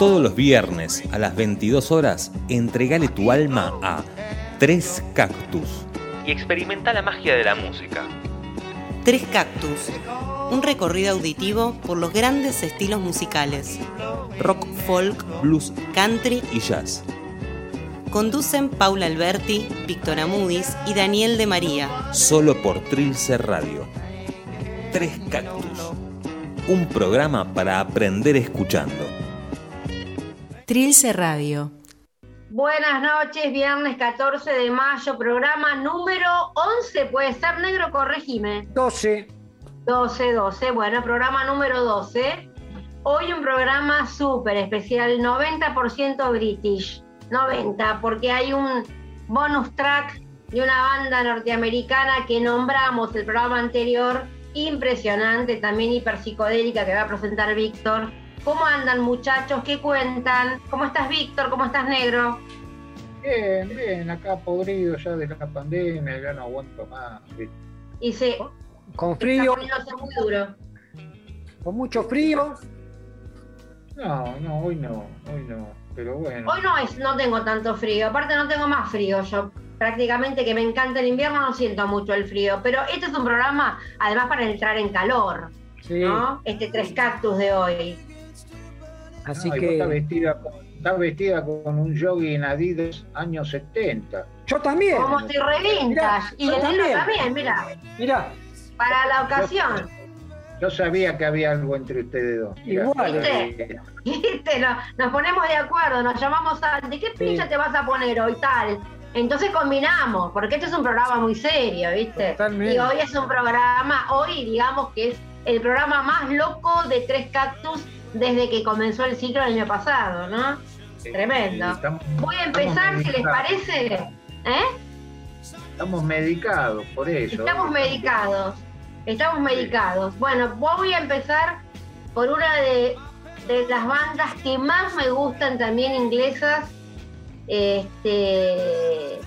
Todos los viernes a las 22 horas, entregale tu alma a Tres Cactus y experimenta la magia de la música. Tres Cactus, un recorrido auditivo por los grandes estilos musicales. Rock, folk, Blues country. y jazz. Conducen Paula Alberti, Víctor Amudis y Daniel de María. Solo por Trilce Radio. Tres Cactus. Un programa para aprender escuchando. Trilce Radio. Buenas noches, viernes 14 de mayo, programa número 11, puede ser negro, corregime. 12. 12, 12, bueno, programa número 12. Hoy un programa súper especial, 90% British, 90, porque hay un bonus track de una banda norteamericana que nombramos el programa anterior, impresionante, también hiper psicodélica que va a presentar Víctor. ¿Cómo andan muchachos? ¿Qué cuentan? ¿Cómo estás Víctor? ¿Cómo estás negro? Bien, bien, acá podrido ya de la pandemia, ya no aguanto más. ¿viste? Y se Con frío, poniéndose muy duro. con mucho frío. No, no, hoy no, hoy no, pero bueno. Hoy no es, no tengo tanto frío, aparte no tengo más frío. Yo prácticamente que me encanta el invierno, no siento mucho el frío. Pero este es un programa, además, para entrar en calor, Sí, ¿no? Este tres cactus de hoy. Así No, que. Está vestida, con, está vestida con un jogging Adidas años 70. Yo también. Como estoy re vintage. Y yo el también. también, mira, Mirá, para la ocasión. Yo sabía que había algo entre ustedes dos. Mirá. Igual. ¿Viste? Nos, nos ponemos de acuerdo, nos llamamos a. ¿De qué pincha te vas a poner hoy tal? Entonces combinamos, porque este es un programa muy serio, ¿viste? Totalmente. Y hoy es un programa, hoy digamos que es el programa más loco de Tres Cactus desde que comenzó el ciclo el año pasado, ¿no? Tremendo. Estamos, Voy a empezar, si les parece. ¿Eh? estamos medicados, por eso. Estamos medicados. Estamos medicados. Bueno, voy a empezar por una de, de las bandas que más me gustan también inglesas. Este,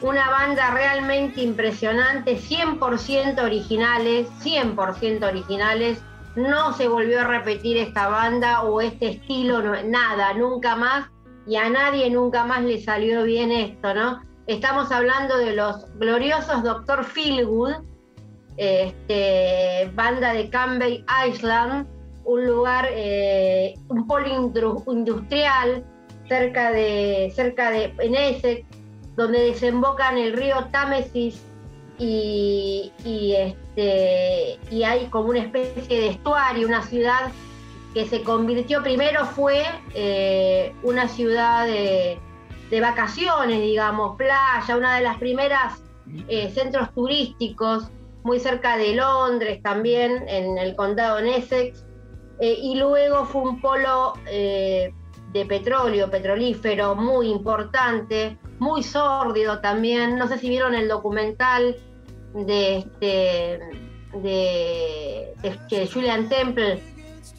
una banda realmente impresionante, 100% originales, 100% originales. No se volvió a repetir esta banda o este estilo, no- nada, nunca más. Y a nadie nunca más le salió bien esto, ¿no? Estamos hablando de los gloriosos Dr. Feelgood, este, banda de Campbell Island, un lugar, eh, un polo industrial cerca de, cerca de en Essex, donde desembocan el río Támesis y, este, y hay como una especie de estuario, una ciudad que se convirtió, primero fue eh, una ciudad de, vacaciones, digamos, playa, una de las primeras eh, centros turísticos, muy cerca de Londres también, en el condado de Essex, eh, y luego fue un polo de petróleo, petrolífero muy importante, muy sórdido también. No sé si vieron el documental de, este, de, de- de Julian Temple,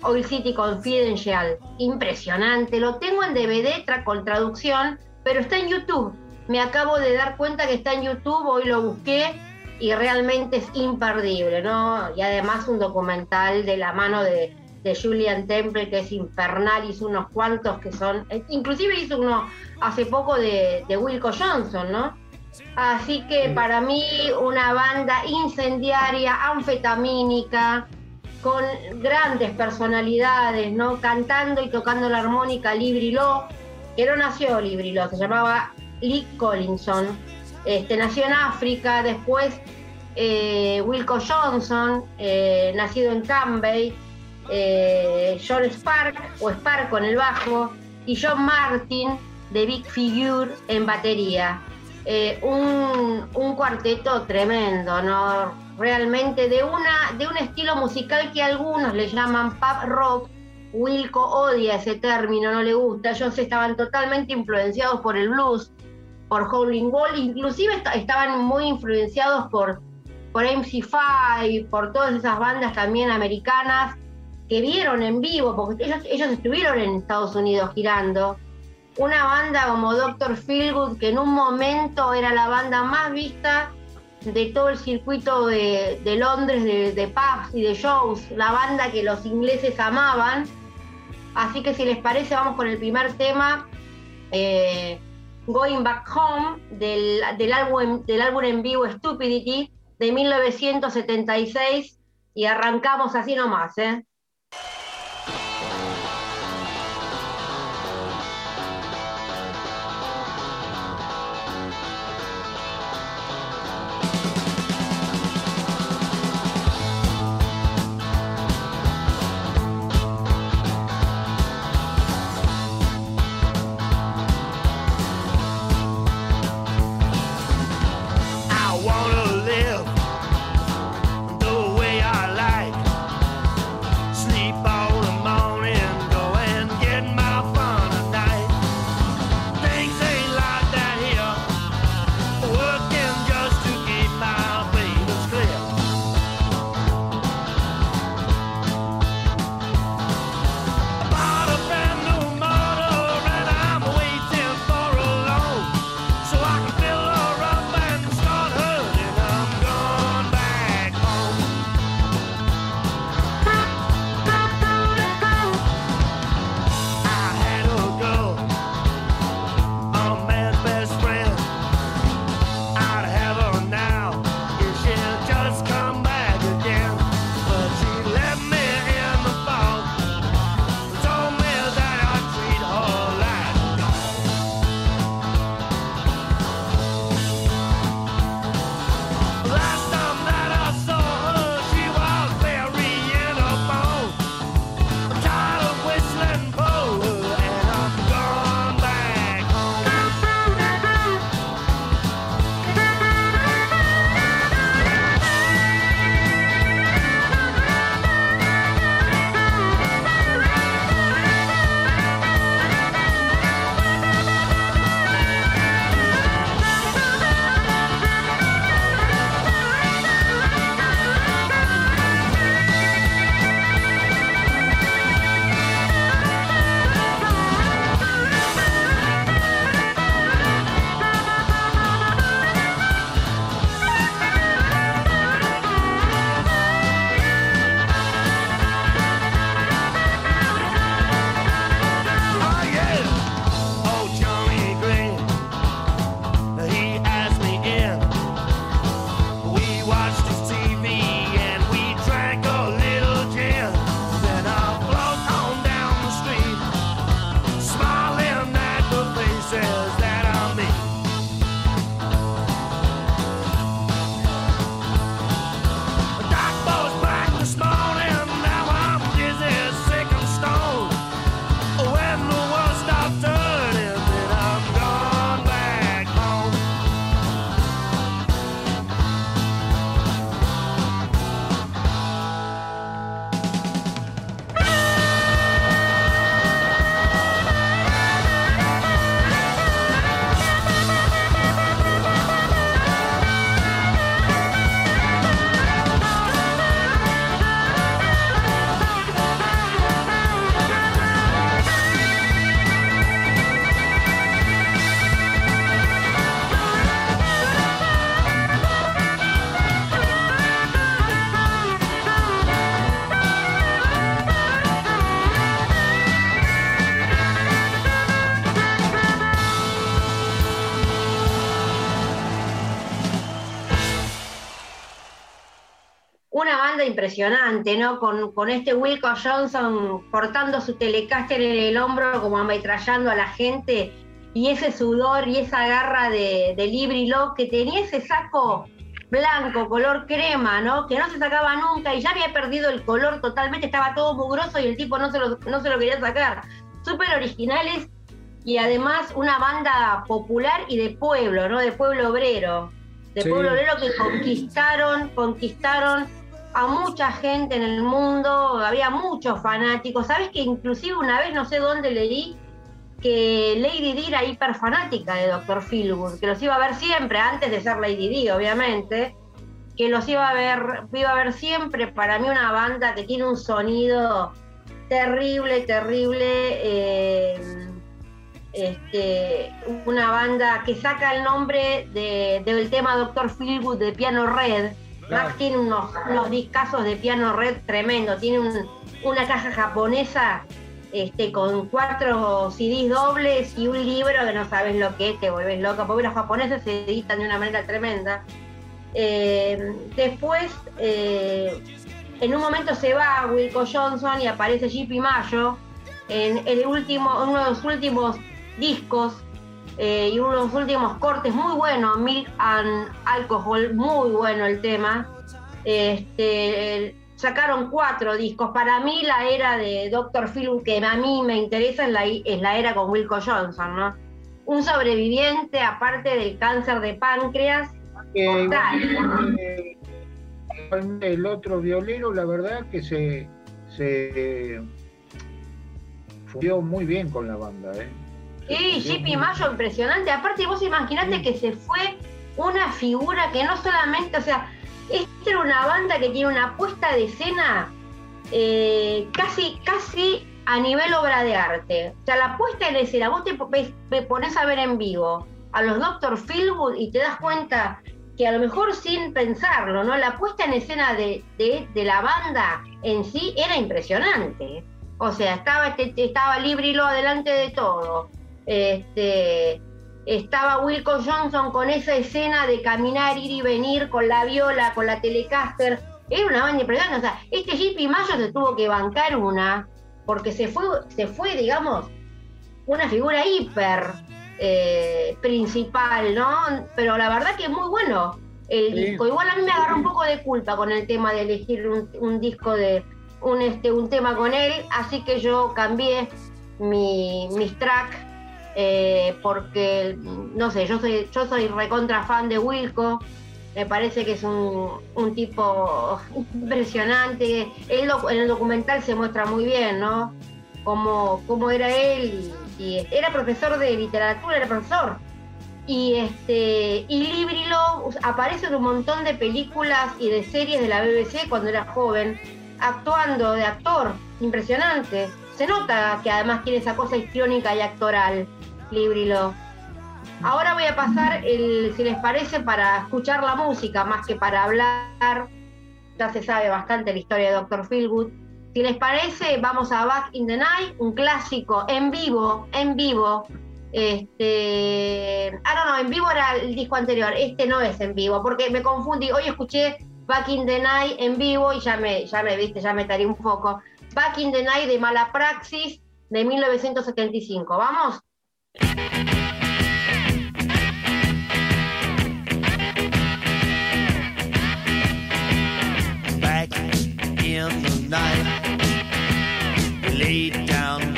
Oil City Confidential, impresionante. Lo tengo en DVD tra- con traducción, pero está en YouTube. Me acabo de dar cuenta que está en YouTube, hoy lo busqué y realmente es imperdible, ¿no? Y además un documental de la mano de, de Julian Temple que es infernal, hizo unos cuantos que son, eh, inclusive hizo uno hace poco de, de Wilco Johnson, ¿no? Así que para mí una banda incendiaria, anfetamínica, con grandes personalidades, ¿no? Cantando y tocando la armónica Librilo, que no nació Librilo, se llamaba Lee Collinson. Este, nació en África, después eh, Wilco Johnson, eh, nacido en Cambay, eh, John Spark, o Spark con el bajo, y John Martin, de Big Figure, en batería. Eh, un, cuarteto tremendo, ¿no? Realmente de, una, de un estilo musical que algunos le llaman pop rock. Wilco odia ese término, no le gusta. Ellos estaban totalmente influenciados por el blues, por Howling Wall, inclusive est- estaban muy influenciados por, por MC5, por todas esas bandas también americanas que vieron en vivo, porque ellos, ellos estuvieron en Estados Unidos girando. Una banda como Dr. Feelgood, que en un momento era la banda más vista de todo el circuito de, de Londres, de, de pubs y de shows, la banda que los ingleses amaban. Así que si les parece, vamos con el primer tema, eh, Going Back Home, del, del, álbum, del álbum en vivo Stupidity de 1976, y arrancamos así nomás, ¿eh? Impresionante, ¿no? Con, este Wilco Johnson cortando su telecaster en el hombro, como ametrallando a la gente, y ese sudor y esa garra de, de Librilo, que tenía ese saco blanco, color crema, ¿no? Que no se sacaba nunca y ya había perdido el color totalmente, estaba todo mugroso y el tipo no se lo, no se lo quería sacar. Súper originales y además una banda popular y de pueblo, ¿no? De pueblo obrero. De pueblo obrero que conquistaron, conquistaron a mucha gente en el mundo, había muchos fanáticos. ¿Sabes que inclusive una vez, no sé dónde leí, que Lady Di era hiper fanática de Dr. Philwood, que los iba a ver siempre, antes de ser Lady Di, obviamente, que los iba a ver, iba a ver siempre, para mí una banda que tiene un sonido terrible, terrible, eh, este, una banda que saca el nombre del tema Dr. Philwood de Piano Red, Max tiene unos, unos discazos de piano red tremendo, tiene una caja japonesa este, con cuatro CDs dobles y un libro que no sabes lo que es, te vuelves loca, porque los japoneses se editan de una manera tremenda. Eh, después, eh, en un momento se va Wilco Johnson y aparece JP Mayo en, el último, uno de los últimos discos eh, y uno de los últimos cortes muy buenos, Milk and Alcohol, muy bueno el tema. Este, sacaron cuatro discos. Para mí la era de Dr. Phil, que a mí me interesa, es la, es la era con Wilco Johnson, ¿no? Un sobreviviente aparte del cáncer de páncreas. Eh, el otro violero, la verdad que se, se muy bien con la banda. ¿eh? Sí, JP Mayo, impresionante. Aparte, vos imaginate que se fue una figura que no solamente, o sea, esta era una banda que tiene una puesta de escena eh, casi, casi a nivel obra de arte. O sea, la puesta en escena, vos te, pones a ver en vivo a los Dr. Philwood y te das cuenta que a lo mejor sin pensarlo, ¿no? La puesta en escena de, la banda en sí era impresionante. O sea, estaba, este, estaba Librilo adelante de todo. Este, estaba Wilco Johnson con esa escena de caminar, ir y venir con la viola, con la Telecaster. Era una banda impresionante. O sea, este JP Mayo se tuvo que bancar una, porque se fue, se fue digamos, una figura hiper eh, principal, ¿no? Pero la verdad que es muy bueno el disco. Igual a mí me agarró un poco de culpa con el tema de elegir un, disco de un, este, un tema con él, así que yo cambié mi, mis tracks eh, porque, no sé, yo soy, yo soy recontra fan de Wilco, me parece que es un, tipo impresionante. en el documental se muestra muy bien, ¿no? Cómo, cómo era él, y, era profesor de literatura, era profesor. Y este y Librilo aparece en un montón de películas y de series de la BBC cuando era joven, actuando de actor, impresionante. Se nota que además tiene esa cosa histriónica y actoral. Librilo. Ahora voy a pasar, el, si les parece, para escuchar la música más que para hablar. Ya se sabe bastante la historia de Dr. Philwood. Si les parece, vamos a Back in the Night, un clásico en vivo, en vivo. Este, ah, no, no, en vivo era el disco anterior. Este no es en vivo, porque me confundí. Hoy escuché Back in the Night en vivo y ya me, ya me viste, ya me taré un poco. Back in the Night de Mala Praxis de 1975. ¿Vamos? Back in the night, laid down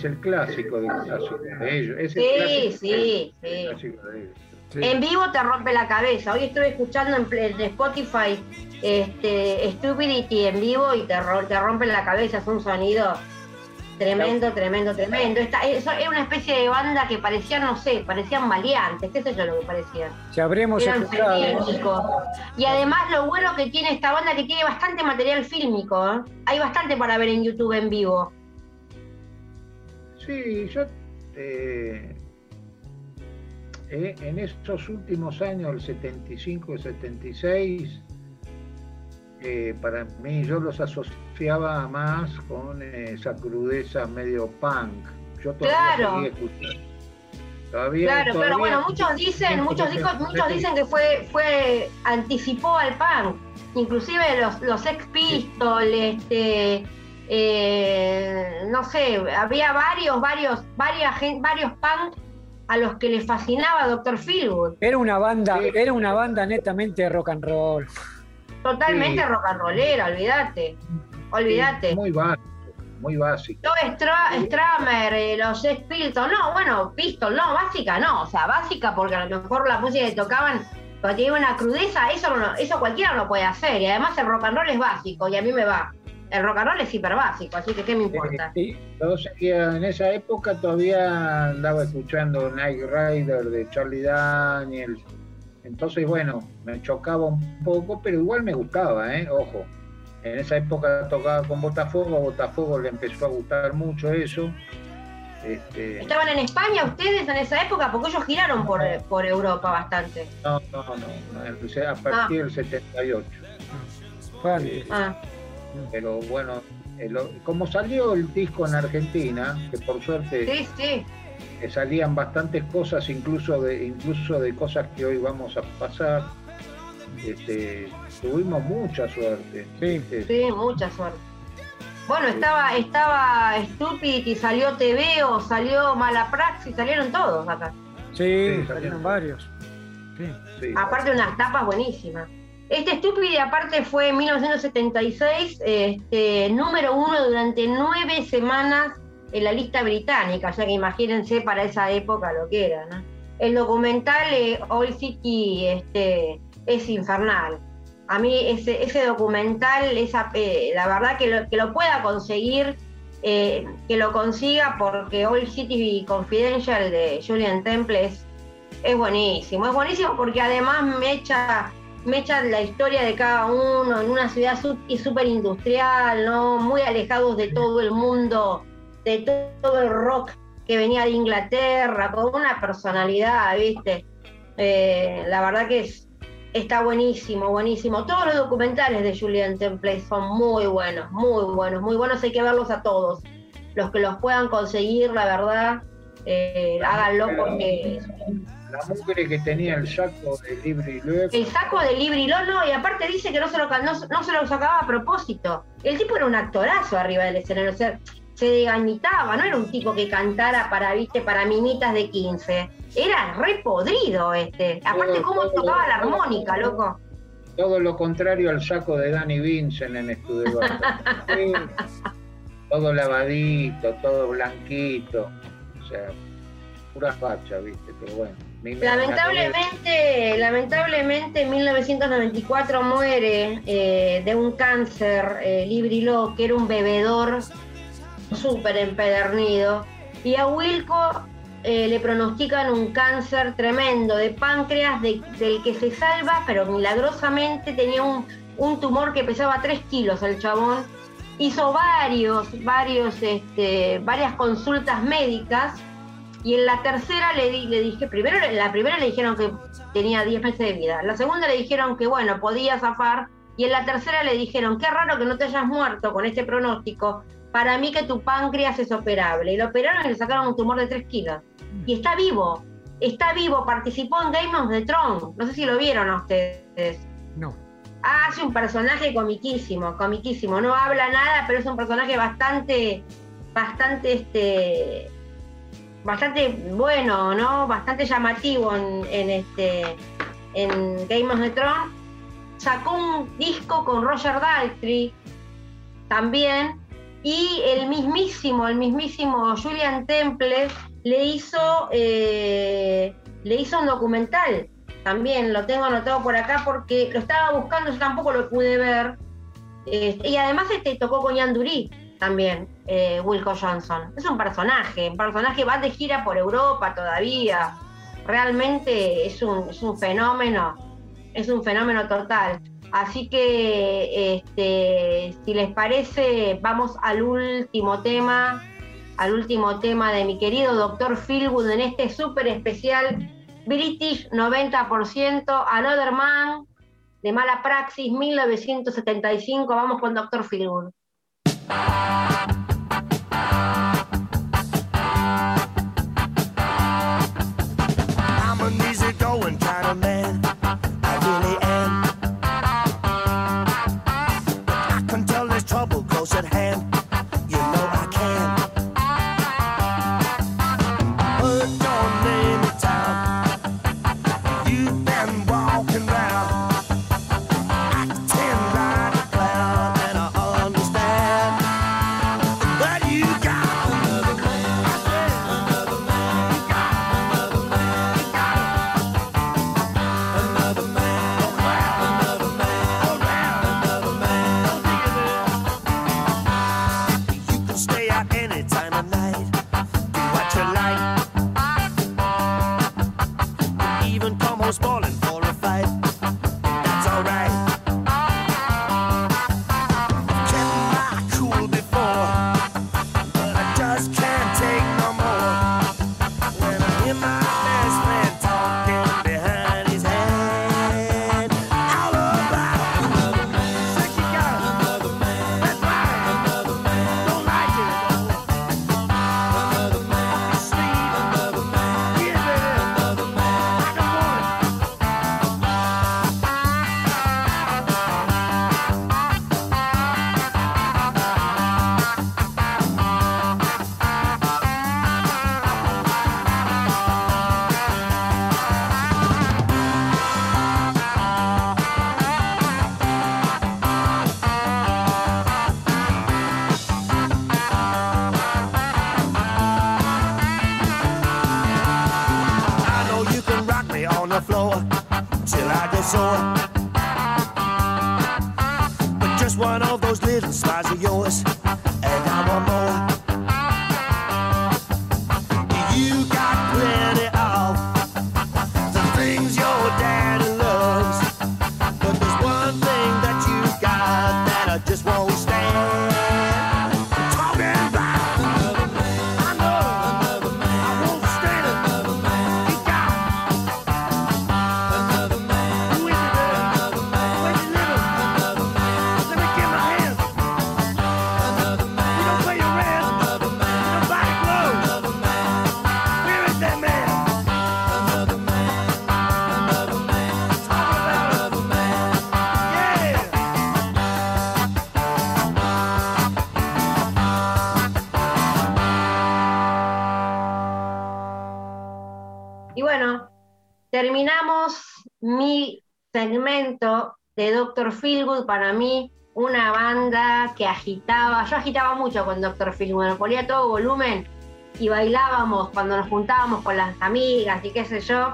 Es el clásico de, clásico de ellos. Es el Sí, clásico sí, de- sí. el clásico de ellos. Sí. En vivo te rompe la cabeza. Hoy estuve escuchando en, en Spotify este, Stupidity en vivo y te, ro- te rompe la cabeza. Es un sonido tremendo, tremendo, tremendo. Esta, era una especie de banda que parecían, no sé, parecían maleantes. ¿Qué sé yo lo que parecían? Si habremos Eran escuchado. Y además lo bueno que tiene esta banda que tiene bastante material fílmico. ¿eh? Hay bastante para ver en YouTube en vivo. Sí, yo eh, eh, en estos últimos años, el 75 y 76, eh, para mí yo los asociaba más con eh, esa crudeza medio punk. Yo todavía Claro. escuchando. Todavía, Claro, todavía- Bueno, muchos dicen, muchos, dijo- muchos dicen que fue, fue, anticipó al punk. Inclusive los, los Sex Pistols, este, eh, no sé, había varios, varios, varias, varios punk a los que les fascinaba Dr. Philwood. Era una banda, Sí. era una banda netamente rock and roll. Totalmente Sí. rock and rollera, olvídate. Olvídate. Muy básico, muy básico. Yo, Stra- Stramer, eh, los Sex Pistols, no, bueno, Pistol, no, básica no, o sea, básica porque a lo mejor la música que tocaban cuando tiene una crudeza, eso, no, eso cualquiera lo puede hacer, y además el rock and roll es básico, y a mí me va. El rock and roll es hiper básico, así que ¿qué me importa? Y- Yo seguía, en esa época todavía andaba escuchando Night Rider de Charlie Daniels. Entonces, bueno, me chocaba un poco, pero igual me gustaba, ¿eh? Ojo. En esa época tocaba con Botafogo, a Botafogo le empezó a gustar mucho eso. Este, ¿Estaban en España ustedes en esa época? Porque ellos giraron por, por Europa bastante. no, no, no, no, empecé a partir del 78. fue antes. Ah, Pero bueno, el- como salió el disco en Argentina, que por suerte sí, sí. salían bastantes cosas, incluso de, incluso de cosas que hoy vamos a pasar. Este, tuvimos mucha suerte. Sí. Este, Sí, mucha suerte. Bueno, estaba, estaba Stupid y salió TV o salió Malapraxis, salieron todos acá. Sí, Sí, salieron varios. Sí. sí. Aparte unas tapas buenísimas. Este Stupid aparte fue en 1976, este, número uno durante nueve semanas en la lista británica, ya que imagínense para esa época lo que era. El documental eh, All City este, es infernal. A mí ese, documental, esa, eh, la verdad que lo, pueda conseguir, eh, que lo consiga porque All City Confidential de Julian Temple es buenísimo. Es buenísimo porque además me echa, me echa la historia de cada uno en una ciudad súper industrial, ¿no? Muy alejados de todo el mundo, de to- todo el rock que venía de Inglaterra, con una personalidad, ¿viste? Eh, la verdad que es, está buenísimo, buenísimo. Todos los documentales de Julian Temple son muy buenos, muy buenos, muy buenos. Hay que verlos a todos. Los que los puedan conseguir, la verdad, eh, háganlo porque La mugre que tenía el saco de Luego. el saco de Libri no, y aparte dice que no se, lo, no, no se lo sacaba a propósito. El tipo era un actorazo arriba del escenario, o sea, se degañitaba, no era un tipo que cantara para, viste, para mimitas de 15. Era re podrido este. Aparte, Todo, cómo todo, tocaba la armónica, loco. Todo lo contrario al saco de Danny Vincent en. Sí. todo lavadito, todo blanquito. O sea, pura facha, ¿viste? Pero bueno. Lamentablemente, lamentablemente en 1994 muere eh, de un cáncer eh, que era un bebedor súper empedernido. Y a Wilco eh, le pronostican un cáncer tremendo de páncreas del que se salva, pero milagrosamente tenía un, tumor que pesaba 3 kilos el chabón. Hizo varios, varios, este, varias consultas médicas y en la tercera le, le dije, primero, en la primera le dijeron que tenía 10 meses de vida, la segunda le dijeron que bueno, podía zafar y en la tercera le dijeron, qué raro que no te hayas muerto con este pronóstico, para mí que tu páncreas es operable. Y lo operaron y le sacaron un tumor de 3 kilos. Y está vivo, está vivo, participó en Game of Thrones. No sé si lo vieron a ustedes. No. Hace un personaje comiquísimo, comiquísimo. No habla nada, pero es un personaje bastante, bastante, este, bastante bueno, ¿no? Bastante llamativo en, este, en Game of Thrones. Sacó un disco con Roger Daltrey también y el mismísimo, el mismísimo Julian Temple le hizo, eh, le hizo un documental. También lo tengo anotado por acá porque lo estaba buscando, yo tampoco lo pude ver. Este, y además este tocó con Yanduri también, eh, Wilco Johnson. Es un personaje, un personaje va de gira por Europa todavía. Realmente es un, fenómeno, es un fenómeno total. Así que, este, si les parece, vamos al último tema, al último tema de mi querido doctor Philwood en este súper especial British 90%, Another Man, de Mala Praxis, 1975. Vamos con doctor Philwood. Música one of those little smiles of yours, and now I'm more. De Doctor Feelgood, para mí una banda que agitaba, yo agitaba mucho con Doctor Feelgood, nos ponía todo volumen y bailábamos cuando nos juntábamos con las amigas y qué sé yo,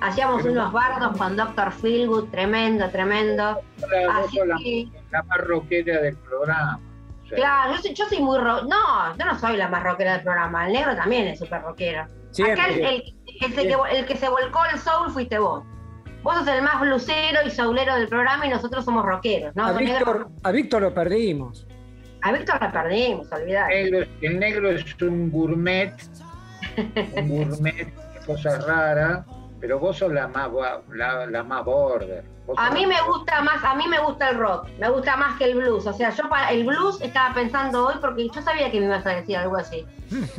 hacíamos unos bardos con Doctor Feelgood, tremendo, tremendo. La, Así la, más rockera del programa. Claro, yo soy, muy rock. No, yo no soy la más rockera del programa. El negro también es súper rockero. Acá el, el, que, se volcó el soul fuiste vos. Vos sos el más blusero y soulero del programa y nosotros somos rockeros, ¿no? A, Víctor, lo perdimos. A Víctor lo perdimos, olvidate. El, negro es un gourmet, un gourmet, cosa rara, pero vos sos la más, la, la más border. A mí me gusta más, a mí me gusta el rock, me gusta más que el blues. O sea, yo para el blues estaba pensando hoy porque yo sabía que me ibas a decir algo así.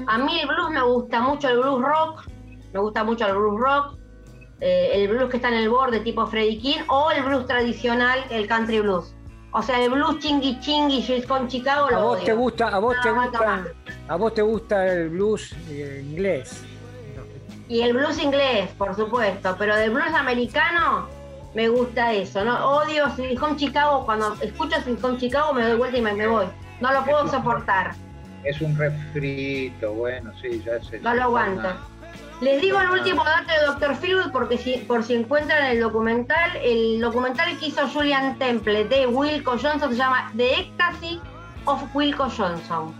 A mí el blues me gusta mucho el blues rock, me gusta mucho el blues rock, eh, el blues que está en el borde tipo Freddie King o el blues tradicional, el country blues. O sea, el blues chingui chingui con Chicago lo ¿A vos te gusta, a vos te gusta, a vos te gusta el blues eh, inglés? Y el blues inglés, por supuesto, pero del blues americano me gusta eso, ¿no? Odio Home Chicago, cuando escucho Home Chicago me doy vuelta y me, voy. No lo puedo soportar. Es un refrito, bueno, sí, ya sé. No lo aguanto. Les digo el último dato de Dr. Philwood porque si, por si encuentran el documental, el documental que hizo Julian Temple de Wilco Johnson se llama The Ecstasy of Wilco Johnson,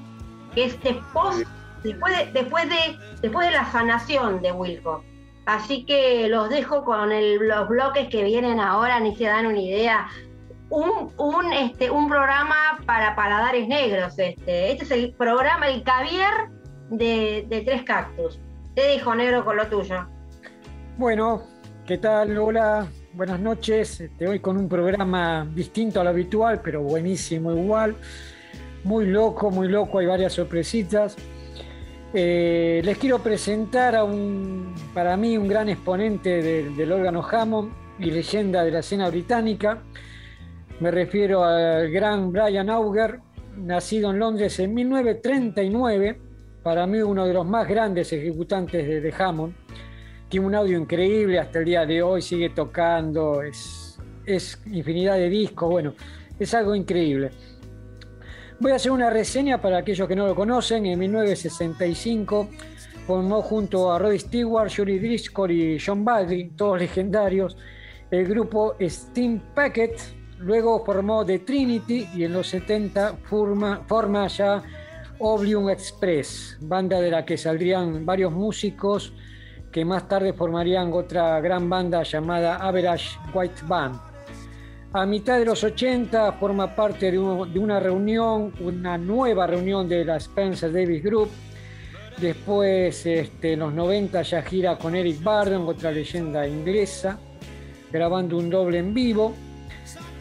que es después, después, de, después, de, después de la sanación de Wilco. Así que los dejo con los bloques que vienen ahora, ni se dan una idea. Un, un, este, un programa para paladares negros. Este. este es el programa, el caviar de, Tres Cactus. Te dejo, negro, con lo tuyo. Bueno, ¿qué tal? Hola, buenas noches. Te voy con un programa distinto a lo habitual, pero buenísimo igual. Muy loco, muy loco, hay varias sorpresitas. Eh, les quiero presentar a un, para mí, un gran exponente del órgano Hammond y leyenda de la escena británica. Me refiero al gran Brian Auger, nacido en Londres en 1939, para mí uno de los más grandes ejecutantes de, de Hammond. Tiene un audio increíble hasta el día de hoy, sigue tocando, es, es infinidad de discos, bueno, es algo increíble. Voy a hacer una reseña para aquellos que no lo conocen. En 1965 formó junto a Rod Stewart, Julie Driscoll y John Baldwin, todos legendarios, el grupo Steam Packet. Luego formó The Trinity y en los 70 forma, forma ya Oblivion Express, banda de la que saldrían varios músicos que más tarde formarían otra gran banda llamada Average White Band. A mitad de los 80 forma parte de, una reunión, una nueva reunión de la Spencer Davis Group. Después, este, en los 90, ya gira con Eric Bardon, otra leyenda inglesa, grabando un doble en vivo.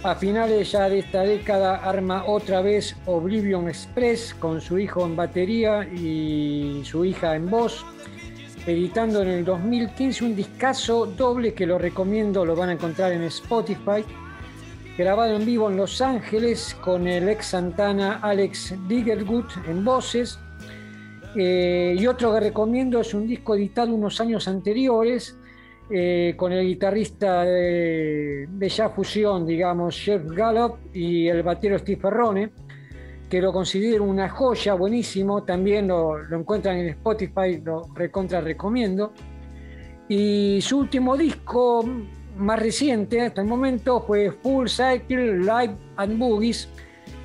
A finales ya de esta década arma otra vez Oblivion Express con su hijo en batería y su hija en voz, editando en el 2015 un discazo doble que lo recomiendo, lo van a encontrar en Spotify grabado en vivo en Los Ángeles con el ex Santana Alex Diggerwood en voces. Eh, y otro que recomiendo es un disco editado unos años anteriores eh, con el guitarrista de, de fusión, digamos, Jeff Gallup y el batero Steve Ferrone, que lo considero una joya, buenísimo. También lo, lo encuentran en Spotify, lo recontra recomiendo. Y su último disco, más reciente hasta el momento fue Full Cycle Live and Boogies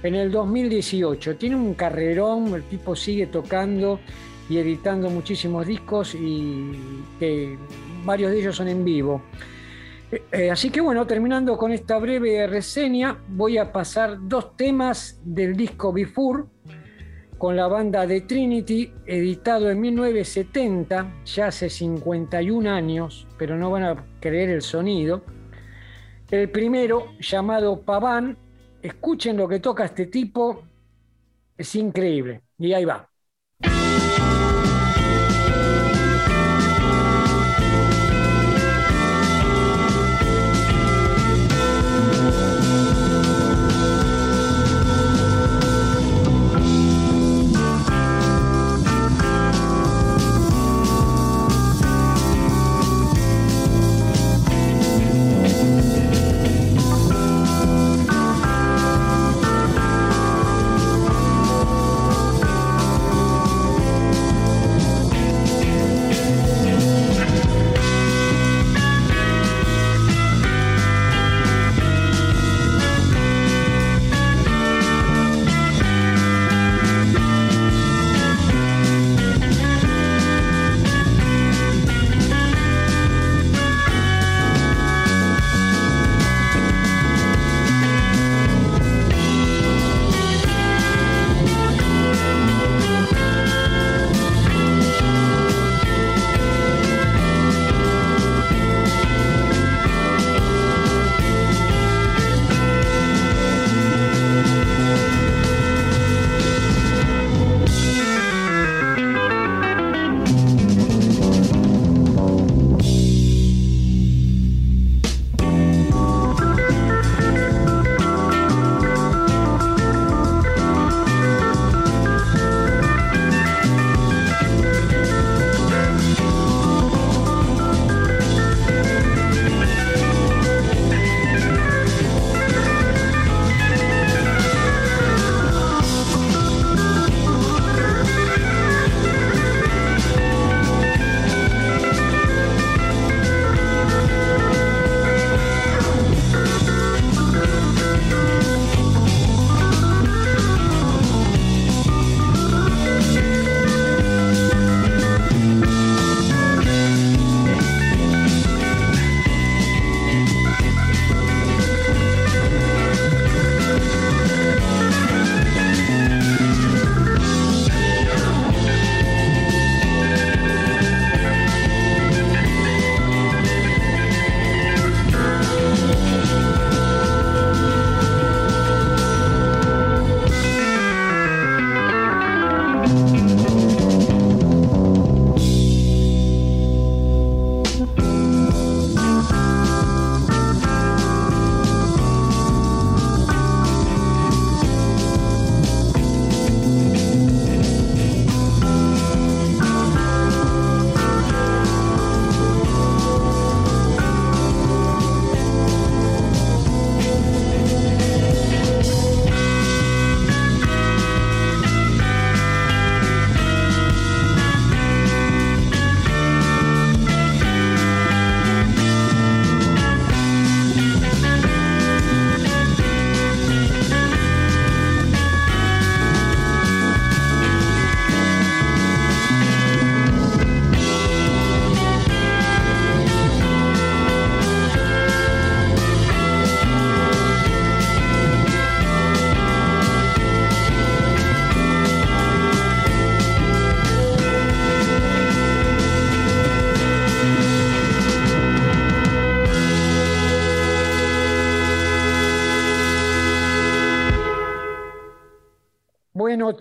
en el 2018. Tiene un carrerón, el tipo sigue tocando y editando muchísimos discos y que varios de ellos son en vivo. Eh, eh, así que bueno, terminando con esta breve reseña, voy a pasar dos temas del disco Before con la banda de Trinity, editado en 1970, ya hace 51 años, pero no van a creer el sonido. El primero, llamado Paván, escuchen lo que toca este tipo, es increíble. Y ahí va.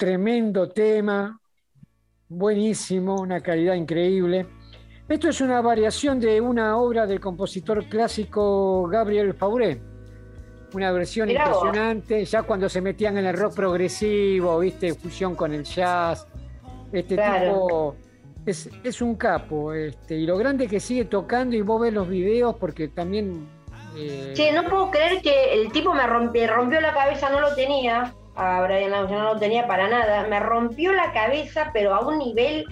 Tremendo tema, buenísimo, una calidad increíble. Esto es una variación de una obra del compositor clásico Gabriel Fauré. Una versión impresionante, ya cuando se metían en el rock progresivo, viste, fusión con el jazz. Este tipo es, un capo, este, y lo grande que sigue tocando y vos ves los videos porque también. Eh... Che, no puedo creer que el tipo me rompió, rompió la cabeza, no lo tenía. A Brian no lo tenía para nada. Me rompió la cabeza, pero a un nivel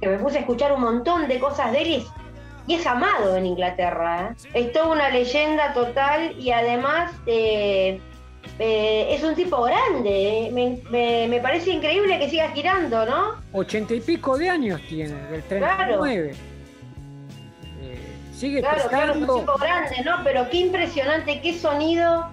que me puse a escuchar un montón de cosas de él y es amado en Inglaterra. ¿eh? Es toda una leyenda total y además eh, eh, es un tipo grande. Me, parece increíble que siga girando, ¿no? Ochenta y pico de años tiene, del 39. sigue claro, claro, es un tipo grande, ¿no? Pero qué impresionante, qué sonido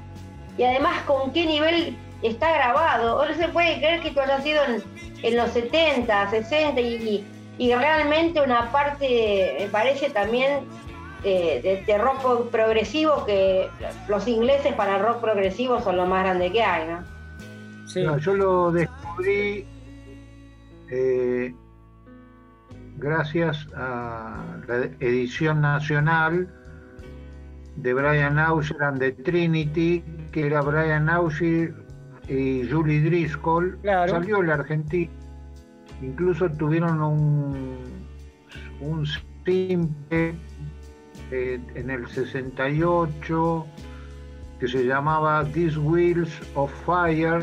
y además con qué nivel está grabado. No se puede creer que esto haya sido en, en los 70, 60 y y realmente una parte, me parece también, eh, de, rock progresivo, que los ingleses para rock progresivo son lo más grande que hay, ¿no? Sí. yo lo descubrí eh, gracias a la edición nacional de Brian Ausher and the Trinity, que era Brian Ausher y Julie Driscoll. Salió la Argentina Incluso tuvieron un, un simple eh, en el 68 que se llamaba These Wheels of Fire,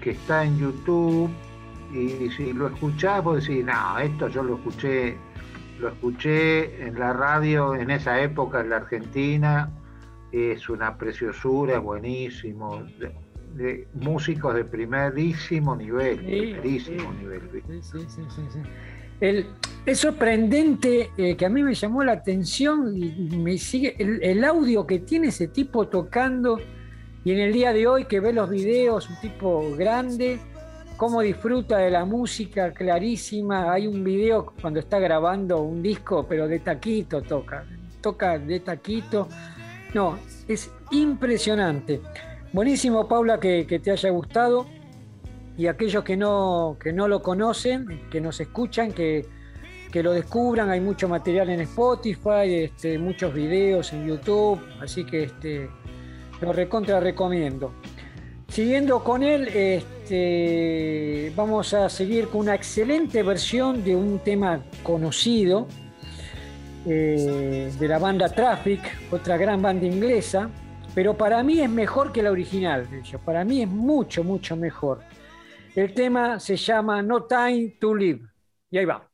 que está en YouTube. Y, si lo escuchás, vos decís, no, esto yo lo escuché, lo escuché en la radio en esa época en la Argentina, es una preciosura, buenísimo de músicos de primerísimo nivel, primerísimo nivel. es sorprendente eh, que a mí me llamó la atención y me sigue el, audio que tiene ese tipo tocando y en el día de hoy que ve los videos, un tipo grande, cómo disfruta de la música clarísima. Hay un video cuando está grabando un disco, pero de taquito toca, toca de taquito. No, es impresionante. Buenísimo, Paula, que, te haya gustado. Y aquellos que no, que no lo conocen, que nos escuchan, que, lo descubran. Hay mucho material en Spotify, este, muchos videos en YouTube, así que este, lo recontra recomiendo. Siguiendo con él, este, vamos a seguir con una excelente versión de un tema conocido eh, de la banda Traffic, otra gran banda inglesa, pero para mí es mejor que la original, de para mí es mucho, mucho mejor. El tema se llama No Time to Live. Y ahí va.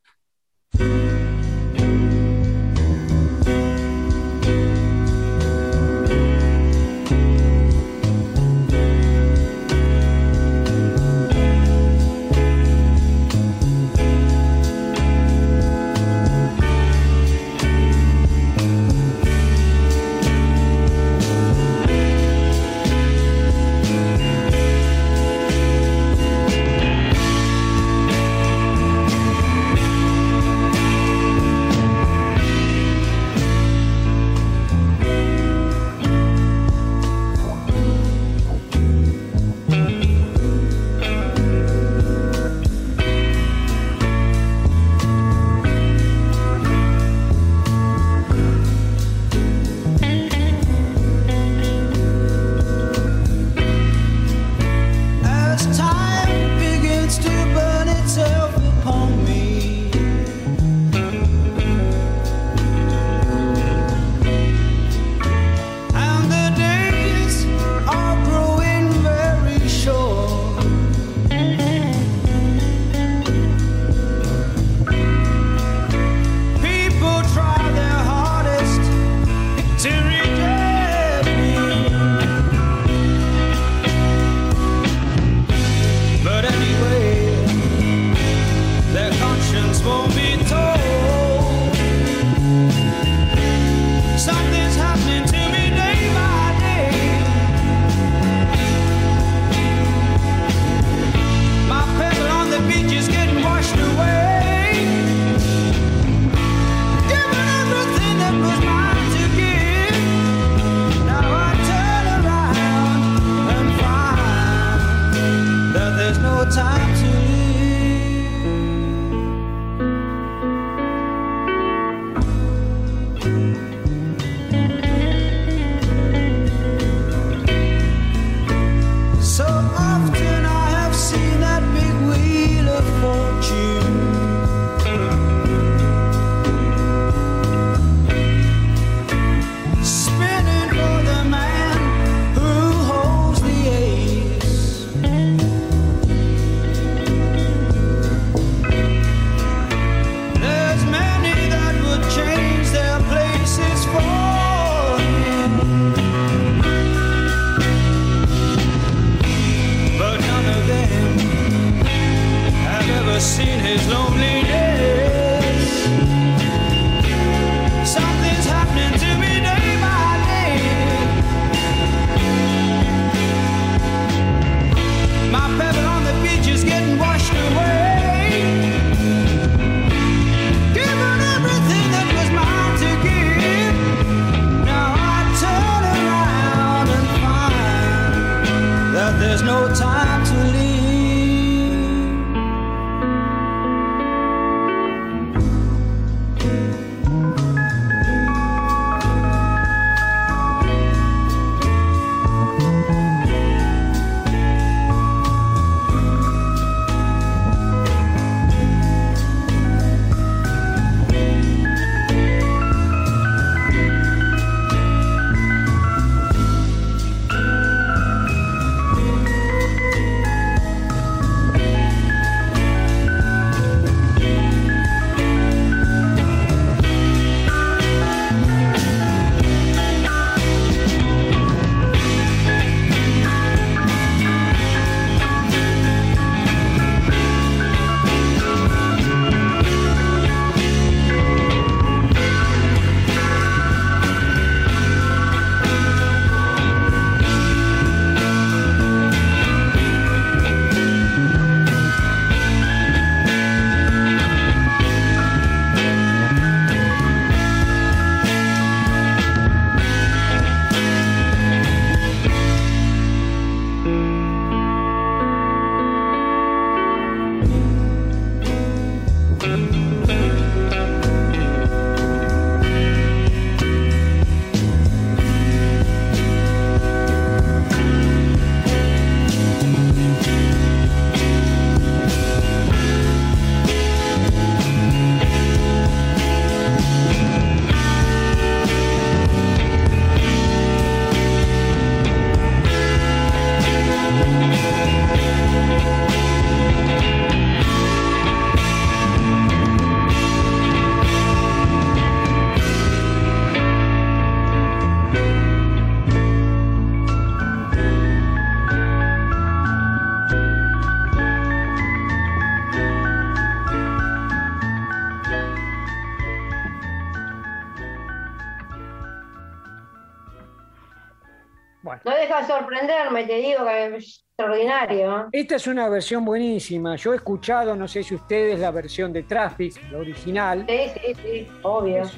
Esta es una versión buenísima. Yo he escuchado, no sé si ustedes, la versión de Traffic, la original. Sí, sí, sí, obvio.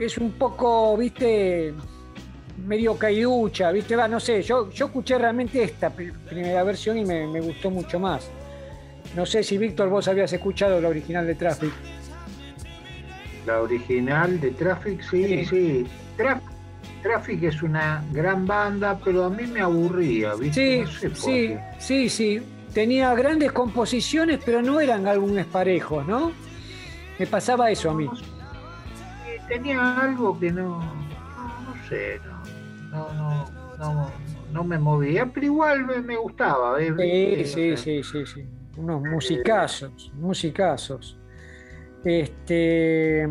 Es, un poco, viste, medio caiducha, viste, va, no sé, yo, yo escuché realmente esta primera versión y me, gustó mucho más. No sé si Víctor vos habías escuchado la original de Traffic. La original de Traffic, sí, sí. Traffic es una gran banda, pero a mí me aburría, ¿viste? Sí, sí, sí, sí. Tenía grandes composiciones, pero no eran álbumes parejos, ¿no? Me pasaba eso a mí. Tenía algo que no, no, sé, no, no, no, no, me movía, pero igual me, gustaba. Sí, sí, sí, sí, sí. Unos musicazos, musicazos. Este.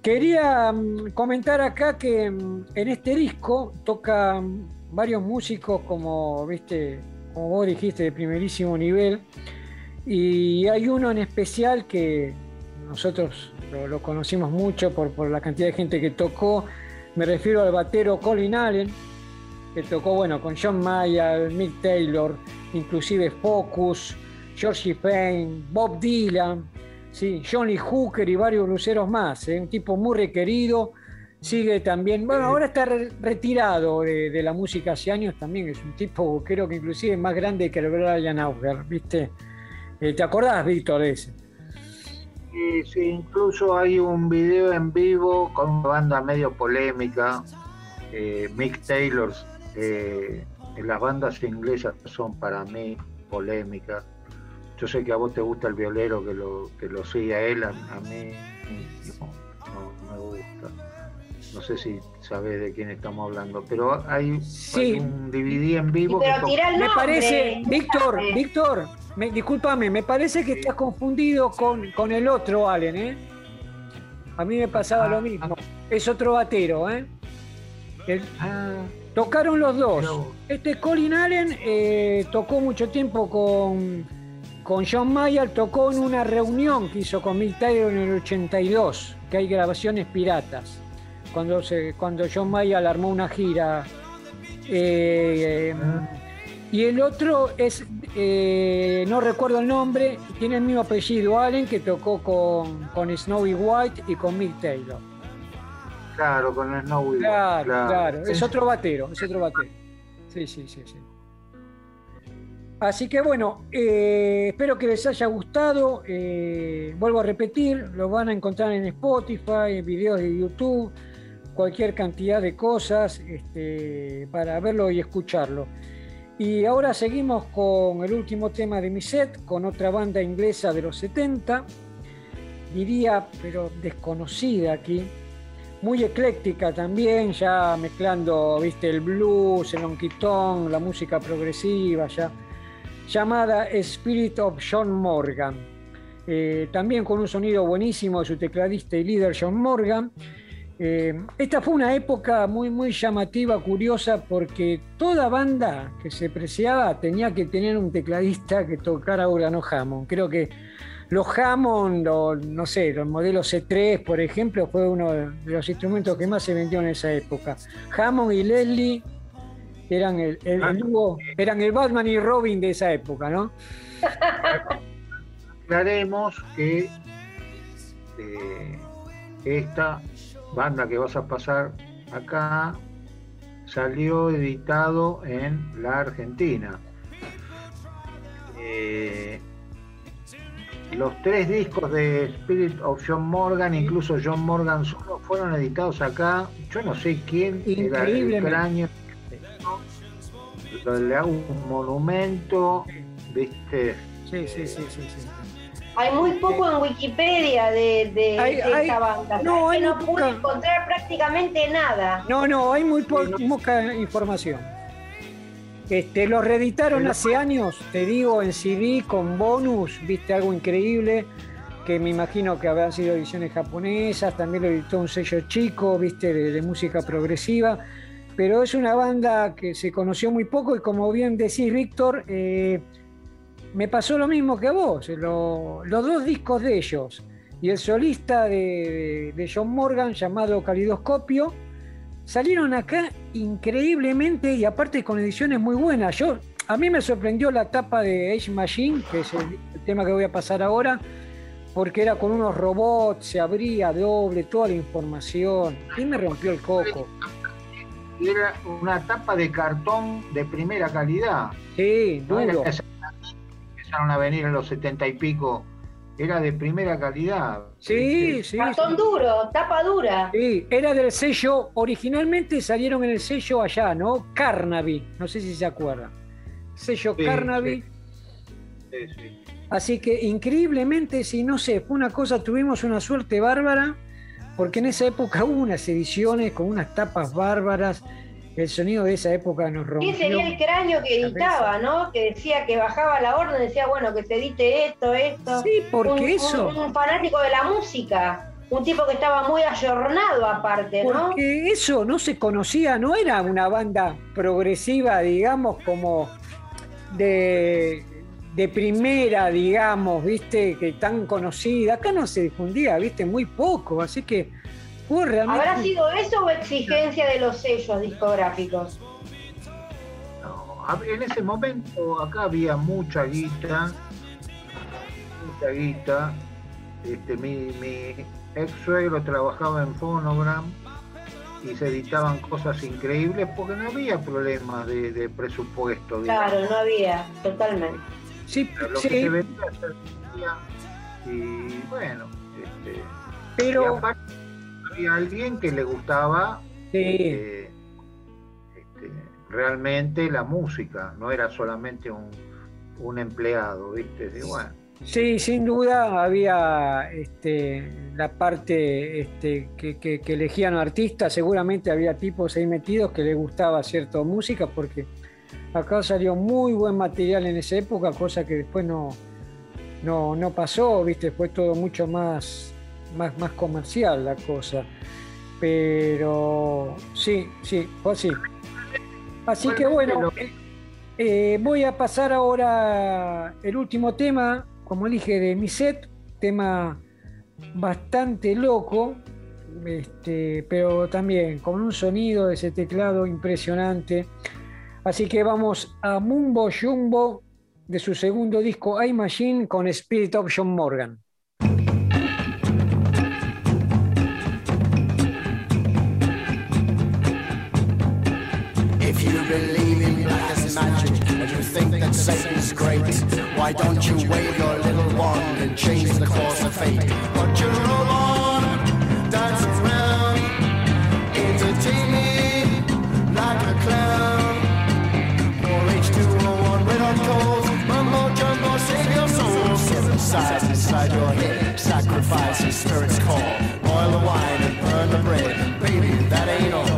Quería mm, comentar acá que mm, en este disco tocan varios músicos como, viste, como vos dijiste, de primerísimo nivel. Y hay uno en especial que nosotros lo, conocimos mucho por, la cantidad de gente que tocó. Me refiero al batero Colin Allen, que tocó bueno, con John Mayer, Mick Taylor, inclusive Focus, Georgie Payne, Bob Dylan, Sí, Johnny Hooker y varios luceros más, ¿eh? un tipo muy requerido. Sigue también, bueno, ahora está retirado de, la música hace años también, es un tipo, creo que inclusive más grande que el Brian Auger, ¿viste? Eh, ¿Te acordás, Víctor, de ese? Sí, sí, incluso hay un video en vivo con una banda medio polémica, eh, Mick Taylor. las bandas inglesas son para mí polémicas yo sé que a vos te gusta el violero que lo, que lo sigue a él, a, mí no, me gusta. No sé si sabes de quién estamos hablando, pero hay, un DVD en vivo. me parece, Víctor, Víctor, me, discúlpame, me parece que estás confundido con, con el otro Allen, ¿eh? A mí me pasaba ah, lo mismo. Ah. es otro batero, ¿eh? Ah. tocaron los dos. Este Colin Allen eh, tocó mucho tiempo con con John Mayer tocó en una reunión que hizo con Mick Taylor en el 82, que hay grabaciones piratas, cuando, se, cuando John Mayer armó una gira. Eh, y el otro es, eh, no recuerdo el nombre, tiene el mismo apellido, Allen, que tocó con, con Snowy White y con Mick Taylor. Claro, con Snowy White. Claro, claro, es otro batero, es otro batero. Sí, sí, sí, sí. Así que bueno, eh, espero que les haya gustado. Eh, vuelvo a repetir, lo van a encontrar en Spotify, en videos de YouTube, cualquier cantidad de cosas este, para verlo y escucharlo. Y ahora seguimos con el último tema de mi set, con otra banda inglesa de los 70, diría, pero desconocida aquí, muy ecléctica también, ya mezclando, viste, el blues, el honky la música progresiva, ya llamada Spirit of John Morgan. Eh, también con un sonido buenísimo de su tecladista y líder John Morgan. Eh, esta fue una época muy, muy llamativa, curiosa, porque toda banda que se preciaba tenía que tener un tecladista que tocara órgano Hammond. Creo que los Hammond, no sé, los modelos C3, por ejemplo, fue uno de los instrumentos que más se vendió en esa época. Hammond y Leslie eran el, ah. eran el Batman y Robin de esa época, ¿no? Aclaremos que eh, esta banda que vas a pasar acá salió editado en la Argentina. Eh, los tres discos de Spirit of John Morgan, incluso John Morgan solo, fueron editados acá. Yo no sé quién era el extraño le hago un monumento, ¿viste? Sí, sí, sí, sí, Hay muy poco en Wikipedia de, de, esta banda. No, hay no pude encontrar prácticamente nada. No, no, hay muy poca información. Este, los reeditaron hace años, te digo, en CD con bonus, viste algo increíble, que me imagino que habrán sido ediciones japonesas, también lo editó un sello chico, viste, de música progresiva pero es una banda que se conoció muy poco y como bien decís, Víctor, eh, me pasó lo mismo que a vos. los dos discos de ellos y el solista de, John Morgan llamado Calidoscopio salieron acá increíblemente y aparte con ediciones muy buenas. Yo, a mí me sorprendió la tapa de Age Machine, que es el, tema que voy a pasar ahora, porque era con unos robots, se abría doble, toda la información. Y me rompió el coco era una tapa de cartón de primera calidad. Sí, duro. Empezaron a venir en los setenta y pico, era de primera calidad. Sí, sí. Cartón duro, tapa dura. Sí, era del sello, originalmente salieron en el sello allá, ¿no? Carnaby, no sé si se acuerdan. Sello Carnaby. Sí, sí. Así que increíblemente, si no sé, fue una cosa, tuvimos una suerte bárbara porque en esa época hubo unas ediciones con unas tapas bárbaras. El sonido de esa época nos rompió. ¿Quién sería el cráneo que editaba, no? Que decía que bajaba la orden, decía, bueno, que se edite esto, esto. Sí, porque eso. Un, fanático de la música un tipo que estaba muy ayornado aparte, ¿no? Porque eso no se conocía, no era una banda progresiva, digamos, como de de primera, digamos, viste, que tan conocida. Acá no se difundía, viste, muy poco, así que realmente. ¿Habrá sido eso o exigencia de los sellos discográficos? No, en ese momento acá había mucha guita, mucha guita. Este, mi, ex suegro trabajaba en Phonogram y se editaban cosas increíbles porque no había problemas de, presupuesto. Claro, no había, totalmente. Sí, lo sí. que se vendía y bueno, este, pero había alguien que le gustaba eh, este, realmente la música, no era solamente un, un empleado, ¿viste? bueno. Sí, sin duda había este, la parte este, que, que, que, elegían artistas, seguramente había tipos ahí metidos que les gustaba cierta música porque Acá salió muy buen material en esa época, cosa que después no, no, pasó, ¿viste? Fue todo mucho más, más, más comercial la cosa. Pero sí, sí, fue así. Así que bueno, eh, eh, voy a pasar ahora el último tema, como dije, de mi set, tema bastante loco, este, pero también con un sonido de ese teclado impresionante. Así que vamos a Mumbo Jumbo de su segundo disco I Machine con Spirit of John Morgan. Believe in black as magic and you think that Satan's great, why don't you wave your little wand and change the course of fate? Put your robe on, dance around, entertain me like a clown. Or H2O1 red hot coals, mumbo jumbo, save your soul. Seven sides inside your head, sacrifice your spirit's call. Boil the wine and burn the bread, baby, that ain't all.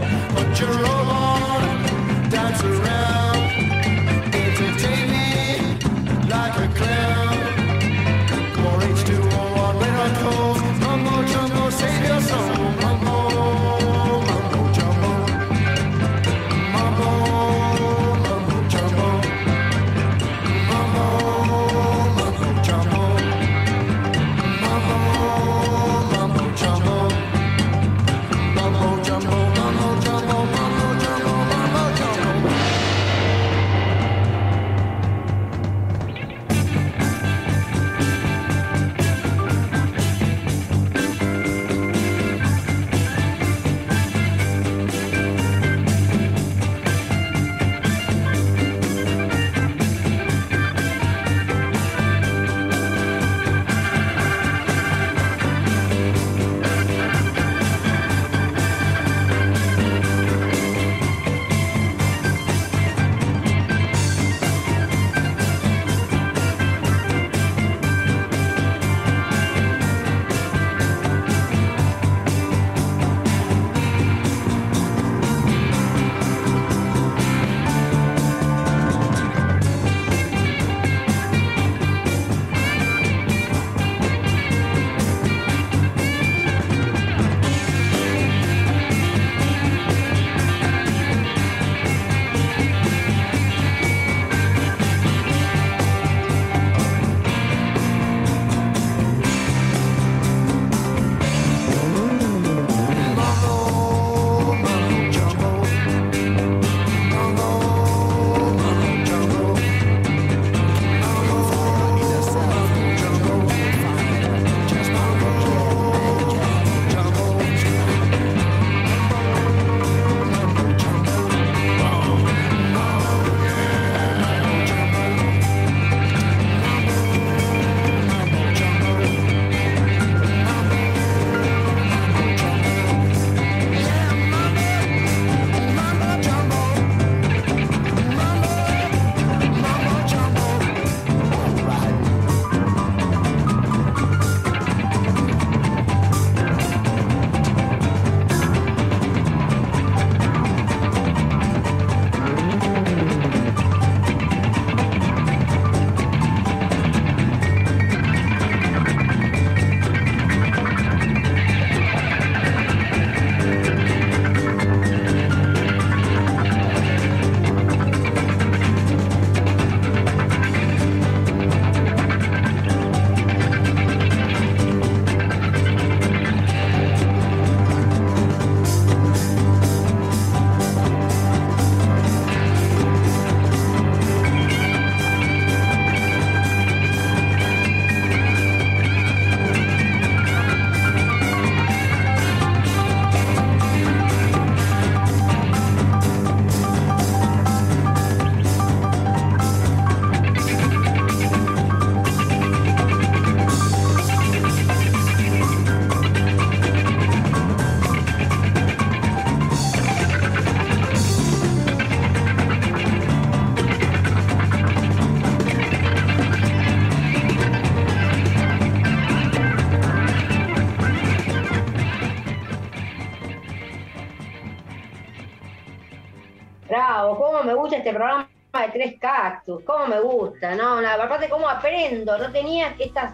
Este programa de tres cactus, cómo me gusta, ¿no? La aparte cómo aprendo, no tenía que estas,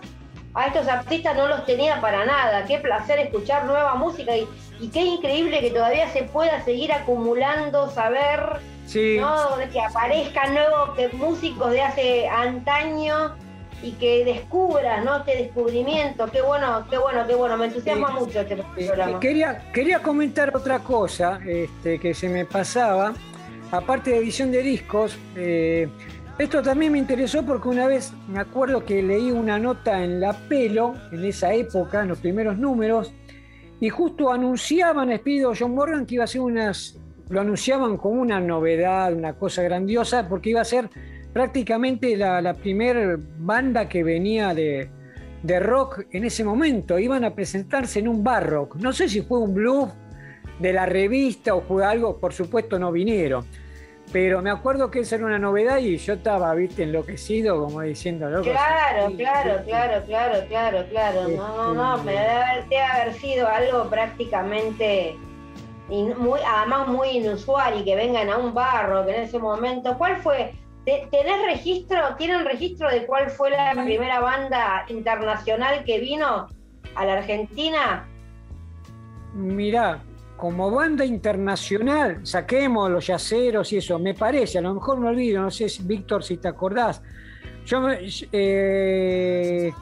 a estos artistas no los tenía para nada, qué placer escuchar nueva música y, y qué increíble que todavía se pueda seguir acumulando, saber, Sí. ¿no? Que aparezcan nuevos que- músicos de hace antaño y que descubras, ¿no? Este descubrimiento, qué bueno, qué bueno, qué bueno, me entusiasma mucho este Eh, programa. Quería, quería comentar otra cosa este, que se me pasaba. Aparte de edición de discos, eh, esto también me interesó porque una vez me acuerdo que leí una nota en La Pelo, en esa época, en los primeros números, y justo anunciaban a Speedo John Morgan que iba a hacer unas lo anunciaban como una novedad, una cosa grandiosa, porque iba a ser prácticamente la, la primera banda que venía de, de rock en ese momento. Iban a presentarse en un bar rock. No sé si fue un blues de la revista o fue algo, por supuesto no vinieron. Pero me acuerdo que esa era una novedad y yo estaba, viste, enloquecido, como diciendo, loco. Claro, claro, claro, claro, claro, claro. No, no, no, me debe haber, debe haber sido algo prácticamente, muy, además muy inusual y que vengan a un barro que en ese momento. ¿Cuál fue? ¿Tenés registro, tienen registro de cuál fue la primera banda internacional que vino a la Argentina? Mirá, como banda internacional, saquemos los yaceros y eso, me parece, a lo mejor me olvido, no sé, Víctor, si te acordás. Yo eh,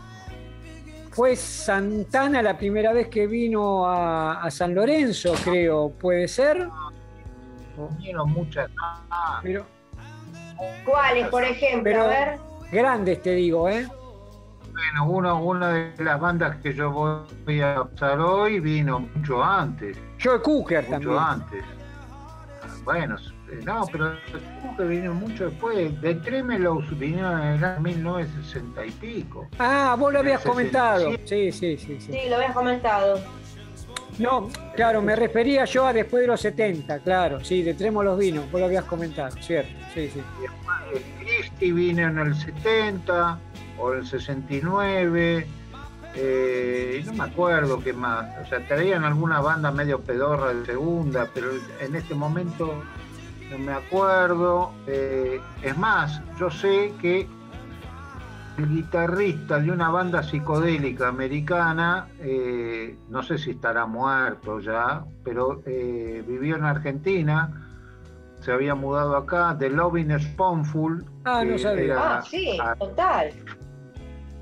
fue Santana la primera vez que vino a, San Lorenzo, creo, ¿puede ser? Vinieron muchas. Pero, ¿Cuáles, por ejemplo? a ver. Grandes, te digo, ¿eh? Bueno, uno, una de las bandas que yo voy a usar hoy vino mucho antes. Joe Cooker mucho también. antes. Bueno, eh, no, pero Cooker vino mucho después. De Tremelows vino en el 1960 y pico. Ah, vos lo habías comentado. Sí, sí, sí, sí. Sí, lo habías comentado. No, claro, me refería yo a después de los 70, claro, sí, de Tremo los vinos, vos lo habías comentado, cierto, sí, sí. Christie vino en el 70 o el 69, eh, no me acuerdo qué más, o sea, traían alguna banda medio pedorra de segunda, pero en este momento no me acuerdo. Eh, es más, yo sé que el guitarrista de una banda psicodélica americana, eh, no sé si estará muerto ya, pero vivió en Argentina se había mudado acá, The Loving Spoonful. Ah, no sabía. ah, sí, total.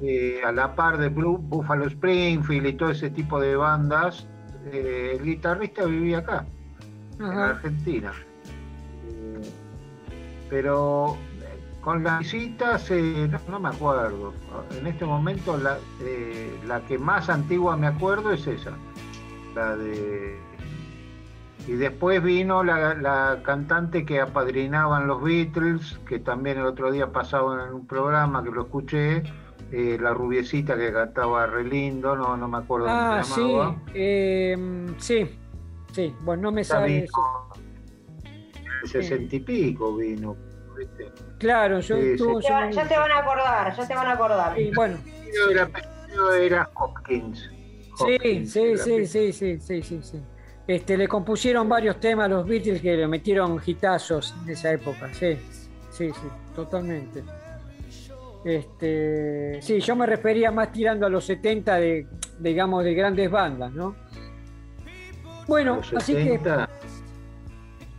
Eh, a la par de Buffalo Springfield y todo ese tipo de bandas, eh, el guitarrista vivía acá, en Argentina. Eh, pero con las visitas, no, me acuerdo. En este momento la, la que más antigua me acuerdo es esa, la de y después vino la, cantante que apadrinaban los Beatles, que también el otro día pasaba en un programa que lo escuché, eh, la rubiecita que cantaba re lindo, no, no me acuerdo ah, cómo se llamaba. Sí, eh, sí, sí, bueno, no me sale eso. El sesenta y pico vino. Claro, yo, ya, ya, te van a acordar, ya te van a acordar. Y bueno. El apellido era Hopkins. sí, sí, sí, sí, sí, sí, sí. Este, le compusieron varios temas a los Beatles que le metieron hitazos en esa época, sí, sí, sí, totalmente. Este, sí, yo me refería más tirando a los 70 de, digamos, de grandes bandas, ¿no? Bueno, así que.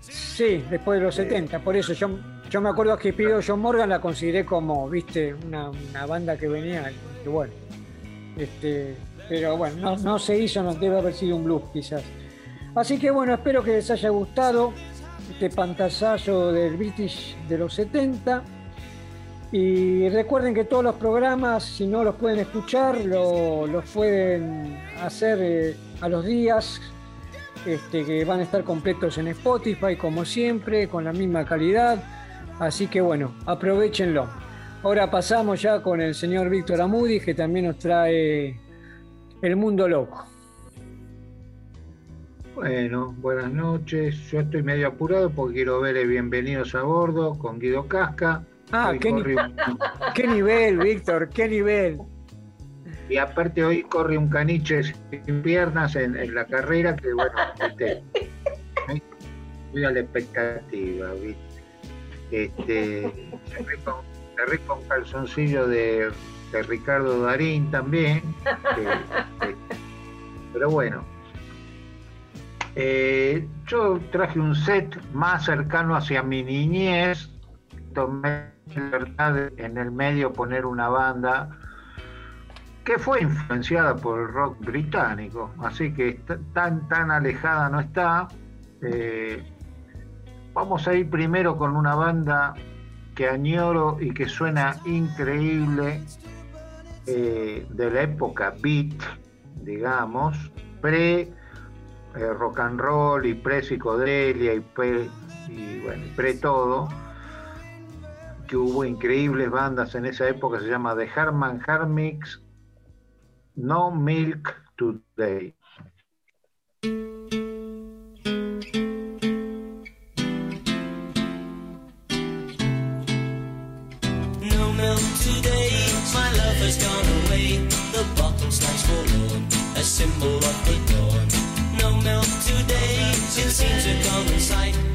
Sí, después de los 70, por eso yo, yo me acuerdo que pidió John Morgan la consideré como, viste, una, banda que venía, que bueno. Este, pero bueno, no, no se hizo, no debe haber sido un blues quizás. Así que bueno, espero que les haya gustado este pantallazo del British de los 70. Y recuerden que todos los programas, si no los pueden escuchar, los pueden hacer eh, a los días, este, que van a estar completos en Spotify, como siempre, con la misma calidad. Así que bueno, aprovechenlo. Ahora pasamos ya con el señor Víctor Amudi, que también nos trae El Mundo Loco. Bueno, buenas noches. Yo estoy medio apurado porque quiero ver el Bienvenidos a Bordo con Guido Casca. Ah, qué, nivel, Víctor, qué nivel. Y aparte hoy corre un caniche sin piernas en, la carrera que bueno, este, a la expectativa, ¿viste? Este, cerré con, calzoncillo de, Ricardo Darín también. pero bueno, eh, yo traje un set más cercano hacia mi niñez, tomé en el medio poner una banda que fue influenciada por el rock británico, así que tan, tan alejada no está. Eh, vamos a ir primero con una banda que añoro y que suena increíble eh, de la época beat, digamos, pre eh, rock and roll y pre psicodelia y pre, y bueno, pre todo, que hubo increíbles bandas en esa época, se llama The Herman Hermix, No Milk Today. symbol of the dawn. No milk today, it seems a common sight.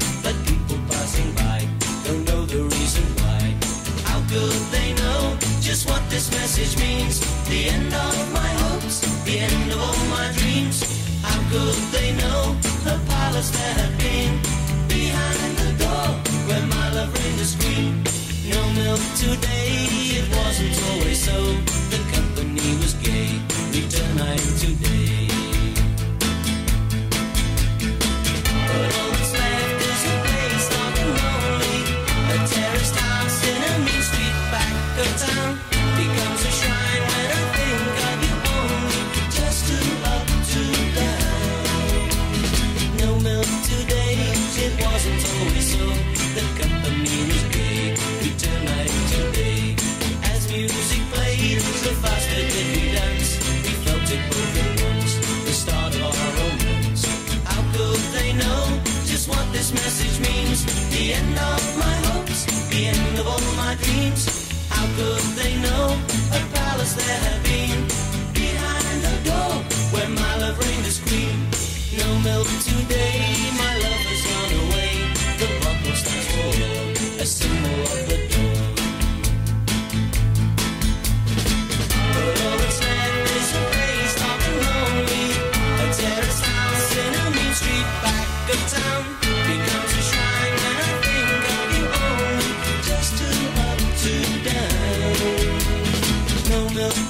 Could they know just what this message means? The end of my hopes, the end of all my dreams. How could they know the palace there had been? Behind the door where my love reigned to scream. No milk today, it wasn't always so. The company was gay, return night today. This message means? The end of my hopes, the end of all my dreams. How could they know a palace there had been? Behind the door where my love reigned as queen. No milk today,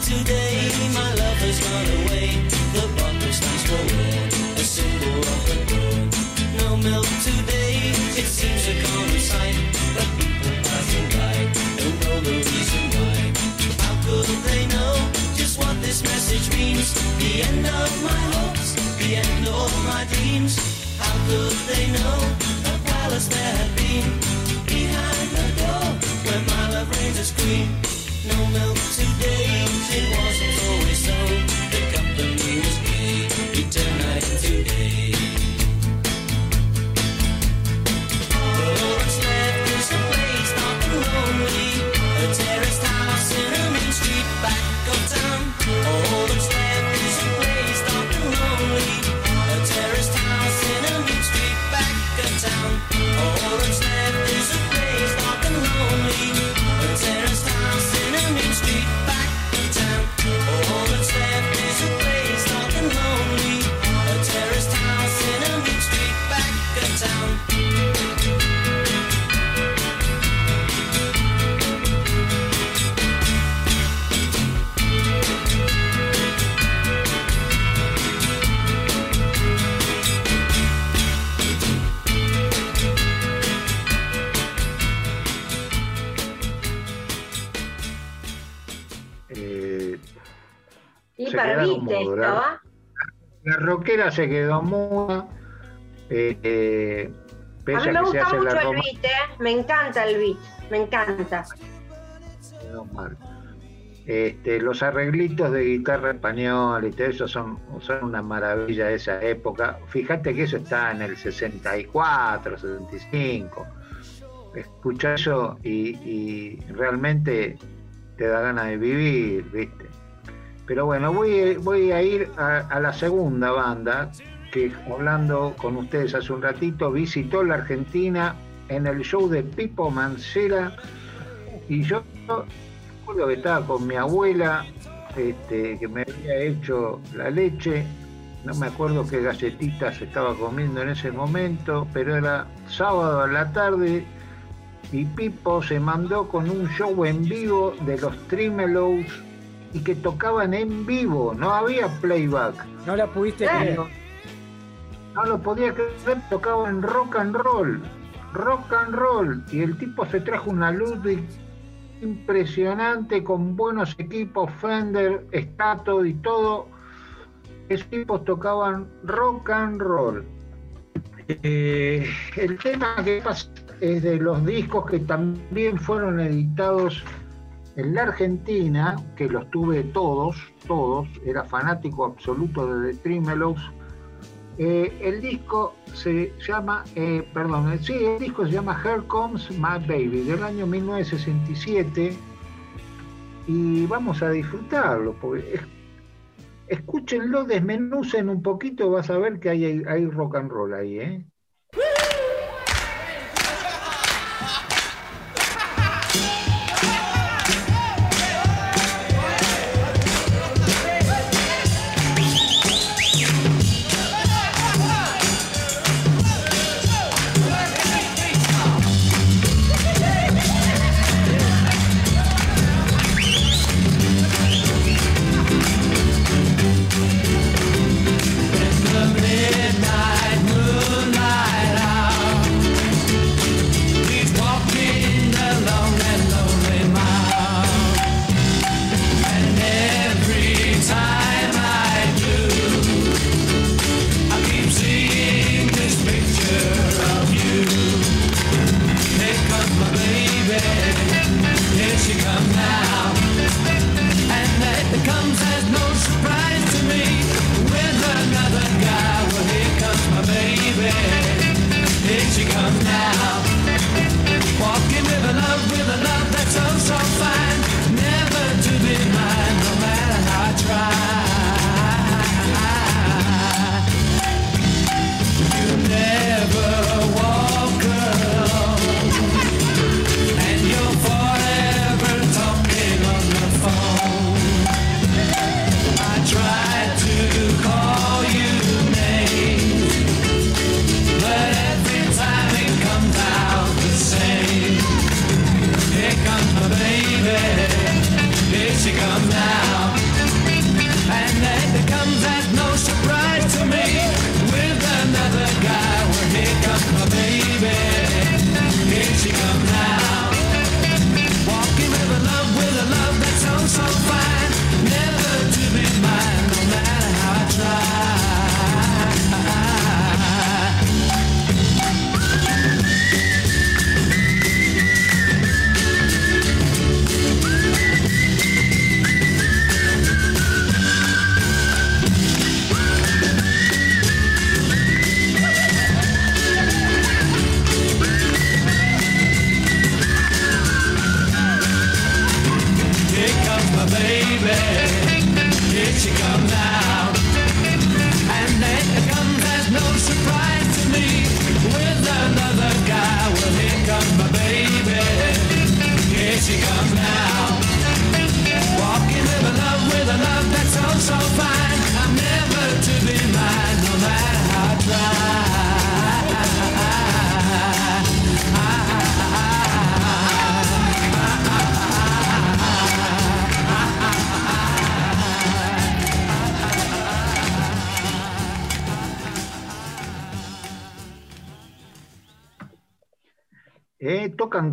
today, my love has gone away. The bottle stands for a symbol of the dawn. No milk today, it seems a common sight. But people passing by don't know the reason why. How could they know just what this message means? The end of my hopes, the end of my dreams. How could they know the palace there had been? Behind the door where my love reigns as queen. La rockera se quedó muda. eh, eh, A pese mí me gusta mucho el beat, ¿eh? Me encanta el beat, me encanta. Este, los arreglitos de guitarra española y todo eso son, son una maravilla de esa época. Fíjate que eso está en el 64, 65. Escucha eso y, y realmente te da ganas de vivir, ¿viste? Pero bueno, voy, voy a ir a, la segunda banda que hablando con ustedes hace un ratito visitó la Argentina en el show de Pipo Mancera. Y yo recuerdo que estaba con mi abuela este, que me había hecho la leche. No me acuerdo qué galletitas estaba comiendo en ese momento pero era sábado a la tarde y Pipo se mandó con un show en vivo de los Trimelows y que tocaban en vivo, no había playback. No la pudiste Eh. creer. No lo podía creer, tocaba en rock and roll, rock and roll. Y el tipo se trajo una Ludwig impresionante con buenos equipos, Fender, Stato y todo. esos tipos tocaban rock and roll. Eh, el tema que pasa es de los discos que también fueron editados en la Argentina, que los tuve todos, todos, era fanático absoluto de The Tremelows. Eh, el disco se llama, eh, perdón, sí, el disco se llama Here Comes My Baby, del año 1967, y vamos a disfrutarlo, porque escúchenlo, desmenucen un poquito, vas a ver que hay, hay rock and roll ahí, ¿eh?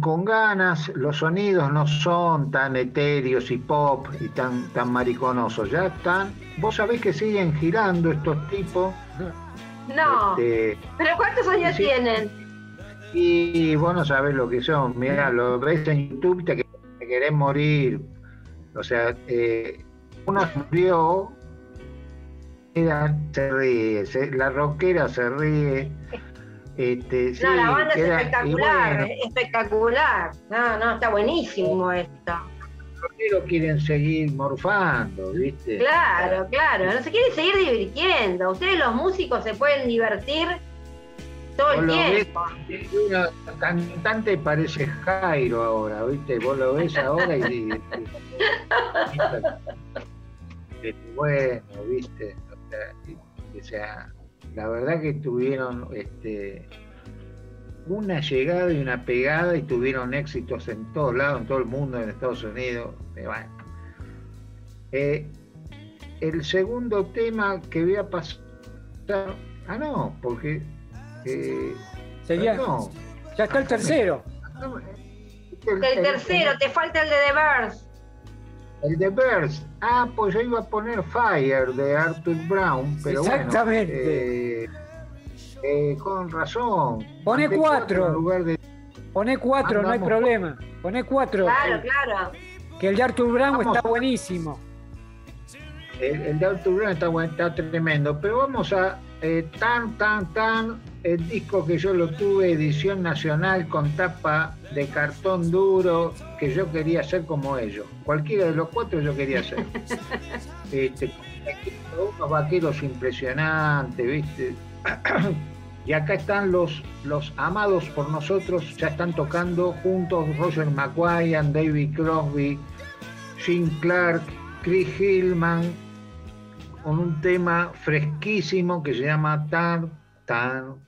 Con ganas, los sonidos no son tan etéreos y pop y tan, tan mariconosos, ya están, vos sabés que siguen girando estos tipos. No, este, pero ¿cuántos años tienen? Y vos no sabés lo que son, mira, lo ves en YouTube te, te querés morir. O sea, eh, uno murió, se ríe, la rockera se ríe. Este, no, la banda es espectacular, espectacular. No, no, está buenísimo esto. Los quieren seguir morfando, ¿viste? Claro, claro, no se quieren seguir divirtiendo. Ustedes los músicos se pueden divertir todo el tiempo. Una cantante parece Jairo ahora, ¿viste? Vos lo ves ahora y... bueno, ¿viste? O sea, la verdad que tuvieron este, una llegada y una pegada y tuvieron éxitos en todos lados, en todo el mundo, en Estados Unidos. Eh, el segundo tema que voy a pasar. Ah, no, porque. Eh, Sería. No. Ya está el tercero. El, tercero, te falta el de The Birds. El de Birds. Ah, pues yo iba a poner Fire de Arthur Brown, pero Exactamente. Eh, eh, con razón. Pone cuatro. lugar de... Pone cuatro, no hay problema. Pone cuatro. Claro, claro. Que el de Arthur Brown está buenísimo. El, de Arthur Brown está, está tremendo, pero vamos a eh, tan, tan, tan, el disco que yo lo tuve, edición nacional con tapa de cartón duro, que yo quería ser como ellos. Cualquiera de los cuatro yo quería ser. este, unos vaqueros impresionantes, ¿viste? y acá están los, los amados por nosotros, ya están tocando juntos Roger McGuire, David Crosby, Jim Clark, Chris Hillman, con un tema fresquísimo que se llama Tan Tan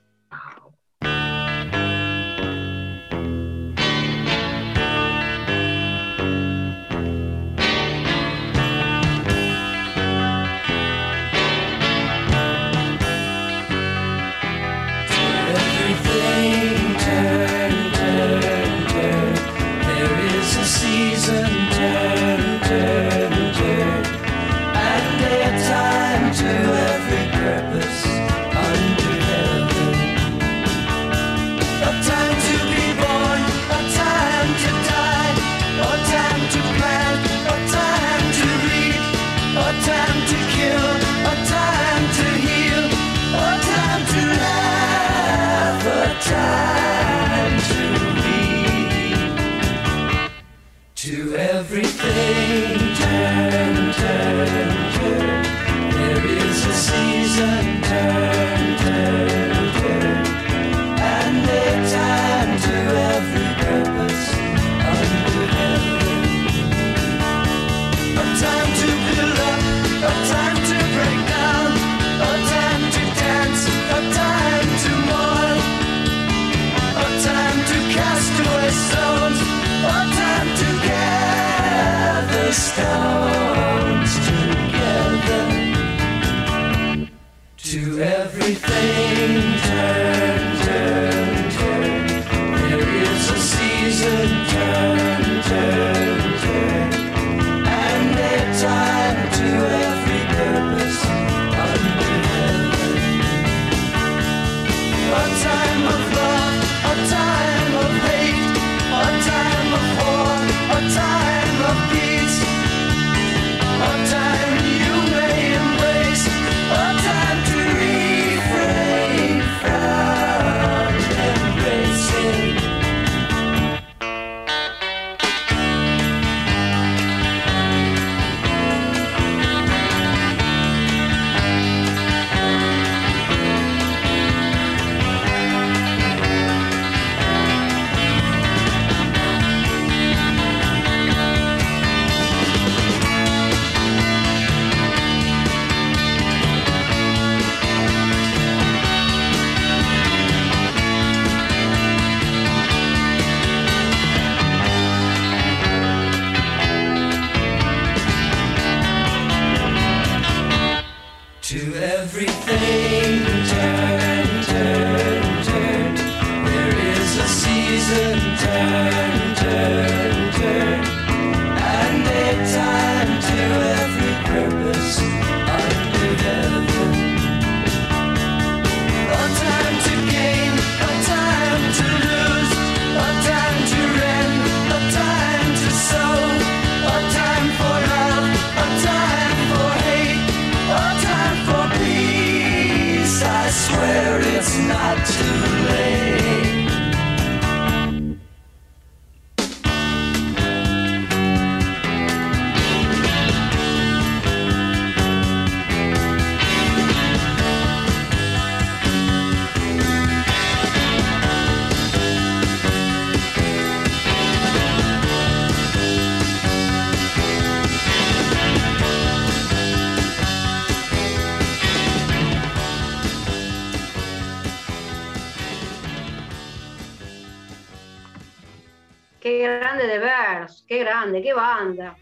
banda.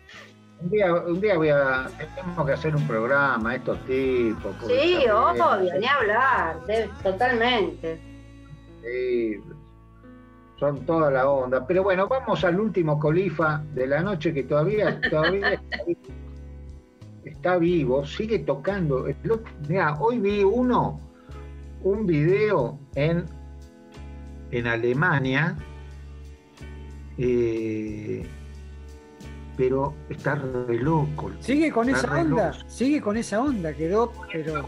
Un día, un día voy a, tenemos que hacer un programa, estos tipos. Sí, obvio, ni hablar, totalmente. Sí. son toda la onda. Pero bueno, vamos al último colifa de la noche que todavía, todavía está vivo, sigue tocando. Mira, hoy vi uno, un video en, en Alemania, eh, pero está re loco. Sigue con esa onda, sigue con esa onda, quedó, pero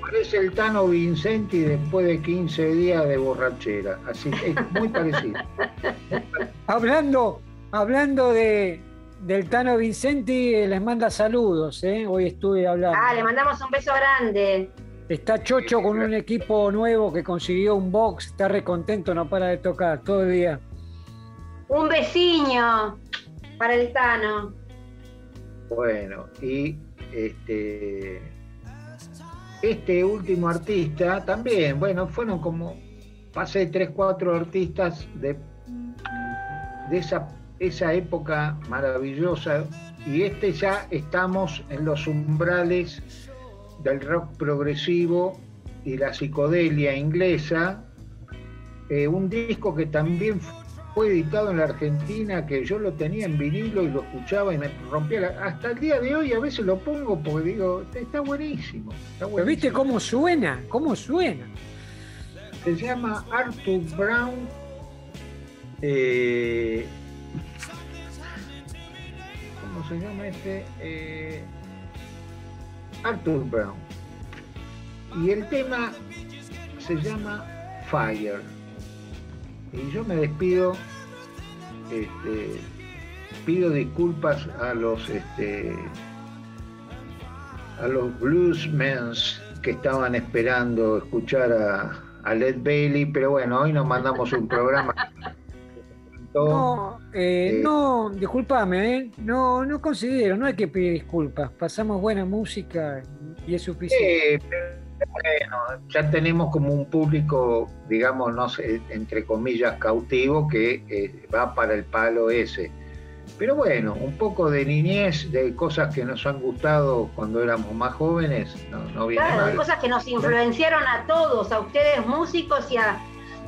Parece el Tano Vincenti después de 15 días de borrachera. Así es muy parecido. hablando, hablando de, del Tano Vincenti, eh, les manda saludos. ¿eh? Hoy estuve hablando. Ah, le mandamos un beso grande. Está Chocho con un equipo nuevo que consiguió un box. Está recontento, no para de tocar todo el día. Un vecino para el Tano. Bueno, y este este último artista también, bueno, fueron como, pasé tres, cuatro artistas de, de esa, esa época maravillosa y este ya estamos en los umbrales del rock progresivo y la psicodelia inglesa, eh, un disco que también fue editado en la Argentina, que yo lo tenía en vinilo y lo escuchaba y me rompía la... Hasta el día de hoy a veces lo pongo porque digo, está buenísimo. Está ¿Viste cómo suena? ¿Cómo suena? Se llama Arthur Brown. Eh, ¿Cómo se llama este? Eh, Arthur Brown. Y el tema se llama Fire y yo me despido, este, pido disculpas a los este, a los bluesmen que estaban esperando escuchar a, a, Led Bailey, pero bueno, hoy nos mandamos un programa. No, eh, eh, no, discúlpame, ¿eh? no, no considero, no hay que pedir disculpas, pasamos buena música y es suficiente. Bueno, ya tenemos como un público, digamos, no sé, entre comillas, cautivo que eh, va para el palo ese. Pero bueno, un poco de niñez, de cosas que nos han gustado cuando éramos más jóvenes, no, no viene claro, de cosas que nos influenciaron a todos, a ustedes músicos y a,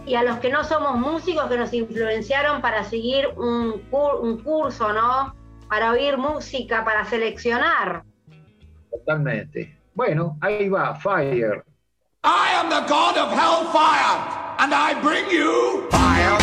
y a los que no somos músicos, que nos influenciaron para seguir un, un curso, ¿no? Para oír música, para seleccionar. Totalmente. Bueno, ahí va, Fire. I am the god of hellfire, and I bring you fire.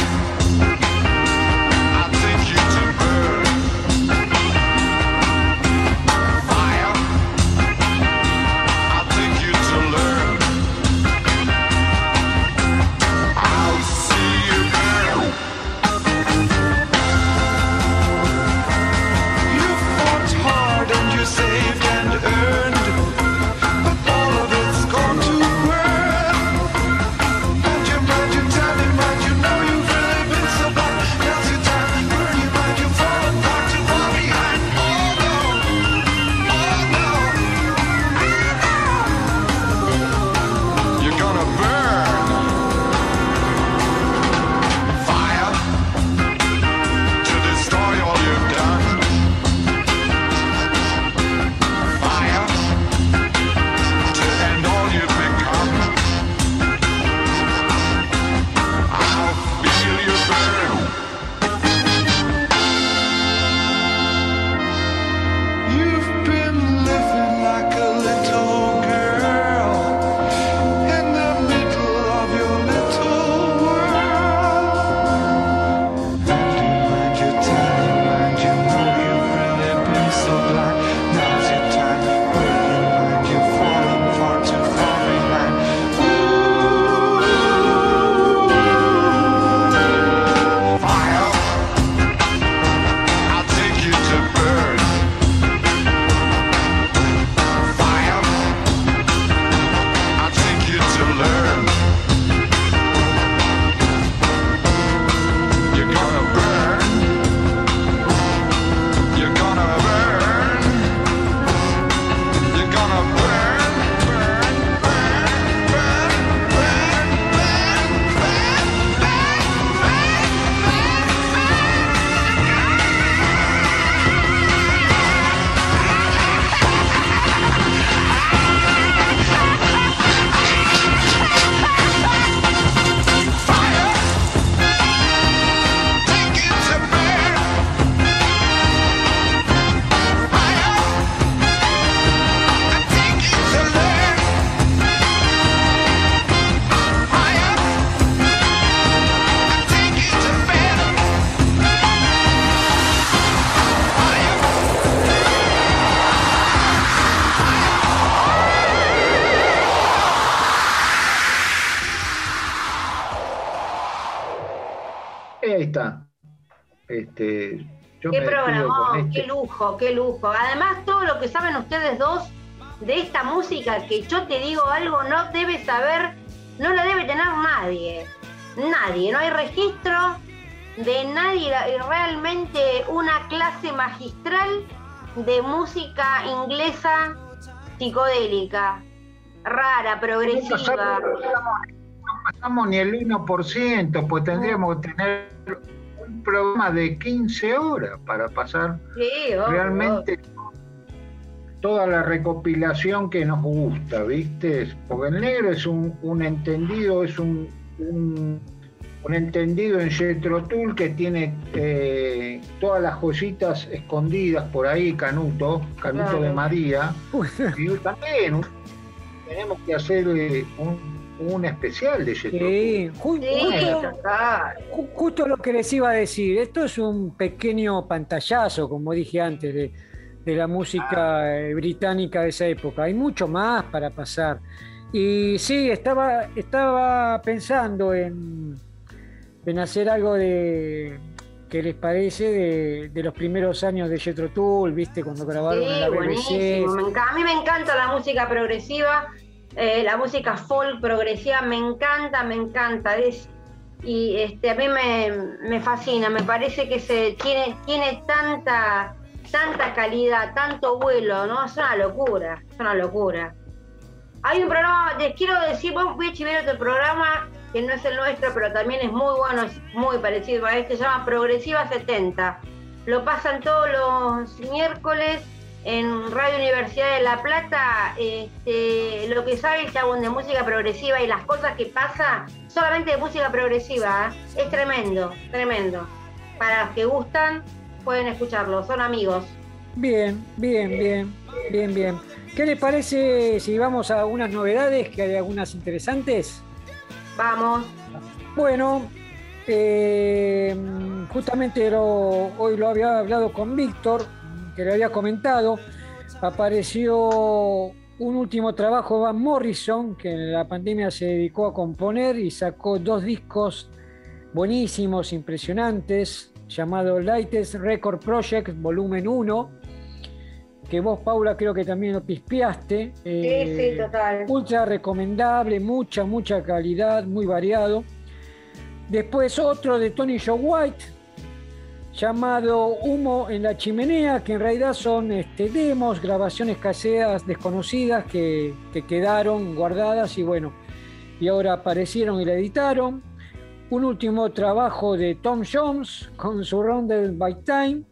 Este, qué programón, este. qué lujo, qué lujo. Además, todo lo que saben ustedes dos de esta música, que yo te digo algo, no debe saber, no la debe tener nadie. Nadie, no hay registro de nadie, realmente una clase magistral de música inglesa psicodélica, rara, progresiva. No pasamos, ni el 1%, pues tendríamos que tener un programa de 15 horas para pasar realmente toda la recopilación que nos gusta, ¿viste? Porque el negro es un, entendido, es un un entendido en Jetro Tool que tiene eh, todas las joyitas escondidas por ahí, Canuto, Canuto de María. y también tenemos que hacer eh, un, especial de Jetro sí, justo, lo que les iba a decir, esto es un pequeño pantallazo, como dije antes, de, la música ah. eh, británica de esa época. Hay mucho más para pasar. Y sí, estaba, estaba pensando en en hacer algo de que les parece de, los primeros años de Jetro Tull, ¿viste? Cuando grabaron sí, la Buenísimo. a mí me encanta la música progresiva, eh, la música folk progresiva, me encanta, me encanta. y este, a mí me, fascina, me parece que se tiene, tiene tanta, tanta calidad, tanto vuelo, ¿no? Es una locura, es una locura. Hay un programa, les quiero decir, voy a chivar otro programa que no es el nuestro, pero también es muy bueno, es muy parecido a este, se llama Progresiva 70. Lo pasan todos los miércoles en Radio Universidad de La Plata. Este, lo que sabe el chabón de música progresiva y las cosas que pasa, solamente de música progresiva, ¿eh? es tremendo, tremendo. Para los que gustan, pueden escucharlo, son amigos. Bien, bien, bien, bien, bien. ¿Qué les parece si vamos a algunas novedades, que hay algunas interesantes? Vamos. Bueno, eh, justamente hoy lo había hablado con Víctor, que le había comentado. Apareció un último trabajo de Van Morrison, que en la pandemia se dedicó a componer y sacó dos discos buenísimos, impresionantes, llamado Lightest Record Project, volumen 1 que vos, Paula, creo que también lo pispeaste. sí, sí, eh, total. Ultra recomendable, mucha, mucha calidad, muy variado. Después otro de Tony Joe White, llamado Humo en la chimenea, que en realidad son este, demos, grabaciones caseras desconocidas que, que quedaron guardadas y bueno, y ahora aparecieron y la editaron. Un último trabajo de Tom Jones con Surrounded by Time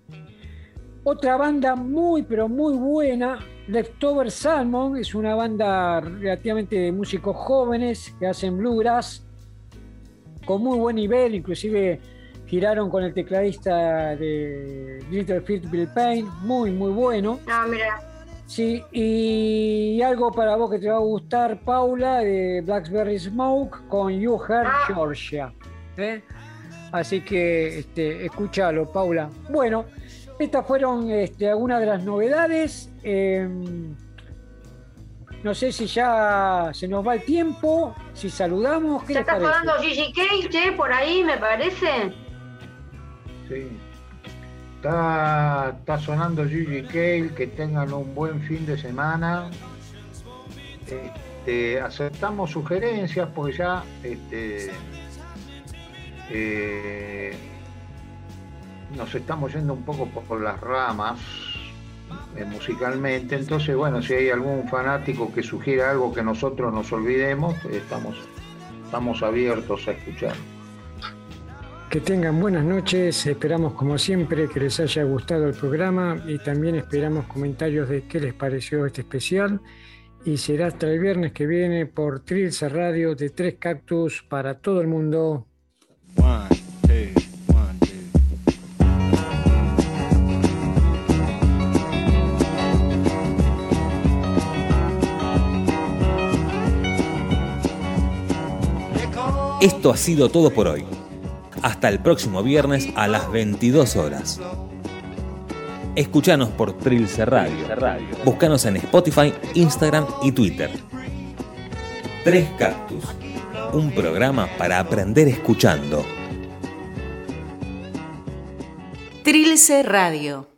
otra banda muy, pero muy buena, Leftover Salmon, es una banda relativamente de músicos jóvenes que hacen bluegrass con muy buen nivel, inclusive giraron con el tecladista de Little Feet Bill Payne, muy, muy bueno. Ah, mira. Sí, y algo para vos que te va a gustar, Paula, de Blackberry Smoke con You Heard ah. Georgia. ¿eh? Así que este, escúchalo, Paula. Bueno, estas fueron este, algunas de las novedades. Em, no sé si ya se nos va el tiempo, si saludamos. ¿qué está sonando Gigi Cage por ahí, me parece? Sí. Está, está sonando Gigi Cale, que tengan un buen fin de semana. Este, aceptamos sugerencias porque ya este, eh, nos estamos yendo un poco por las ramas eh, musicalmente, entonces bueno, si hay algún fanático que sugiera algo que nosotros nos olvidemos, estamos, estamos abiertos a escuchar. Que tengan buenas noches, esperamos como siempre que les haya gustado el programa y también esperamos comentarios de qué les pareció este especial y será hasta el viernes que viene por Trilce Radio de Tres Cactus para todo el mundo. Esto ha sido todo por hoy. Hasta el próximo viernes a las 22 horas. Escuchanos por Trilce Radio. Búscanos en Spotify, Instagram y Twitter. Tres Cactus. Un programa para aprender escuchando. Trilce Radio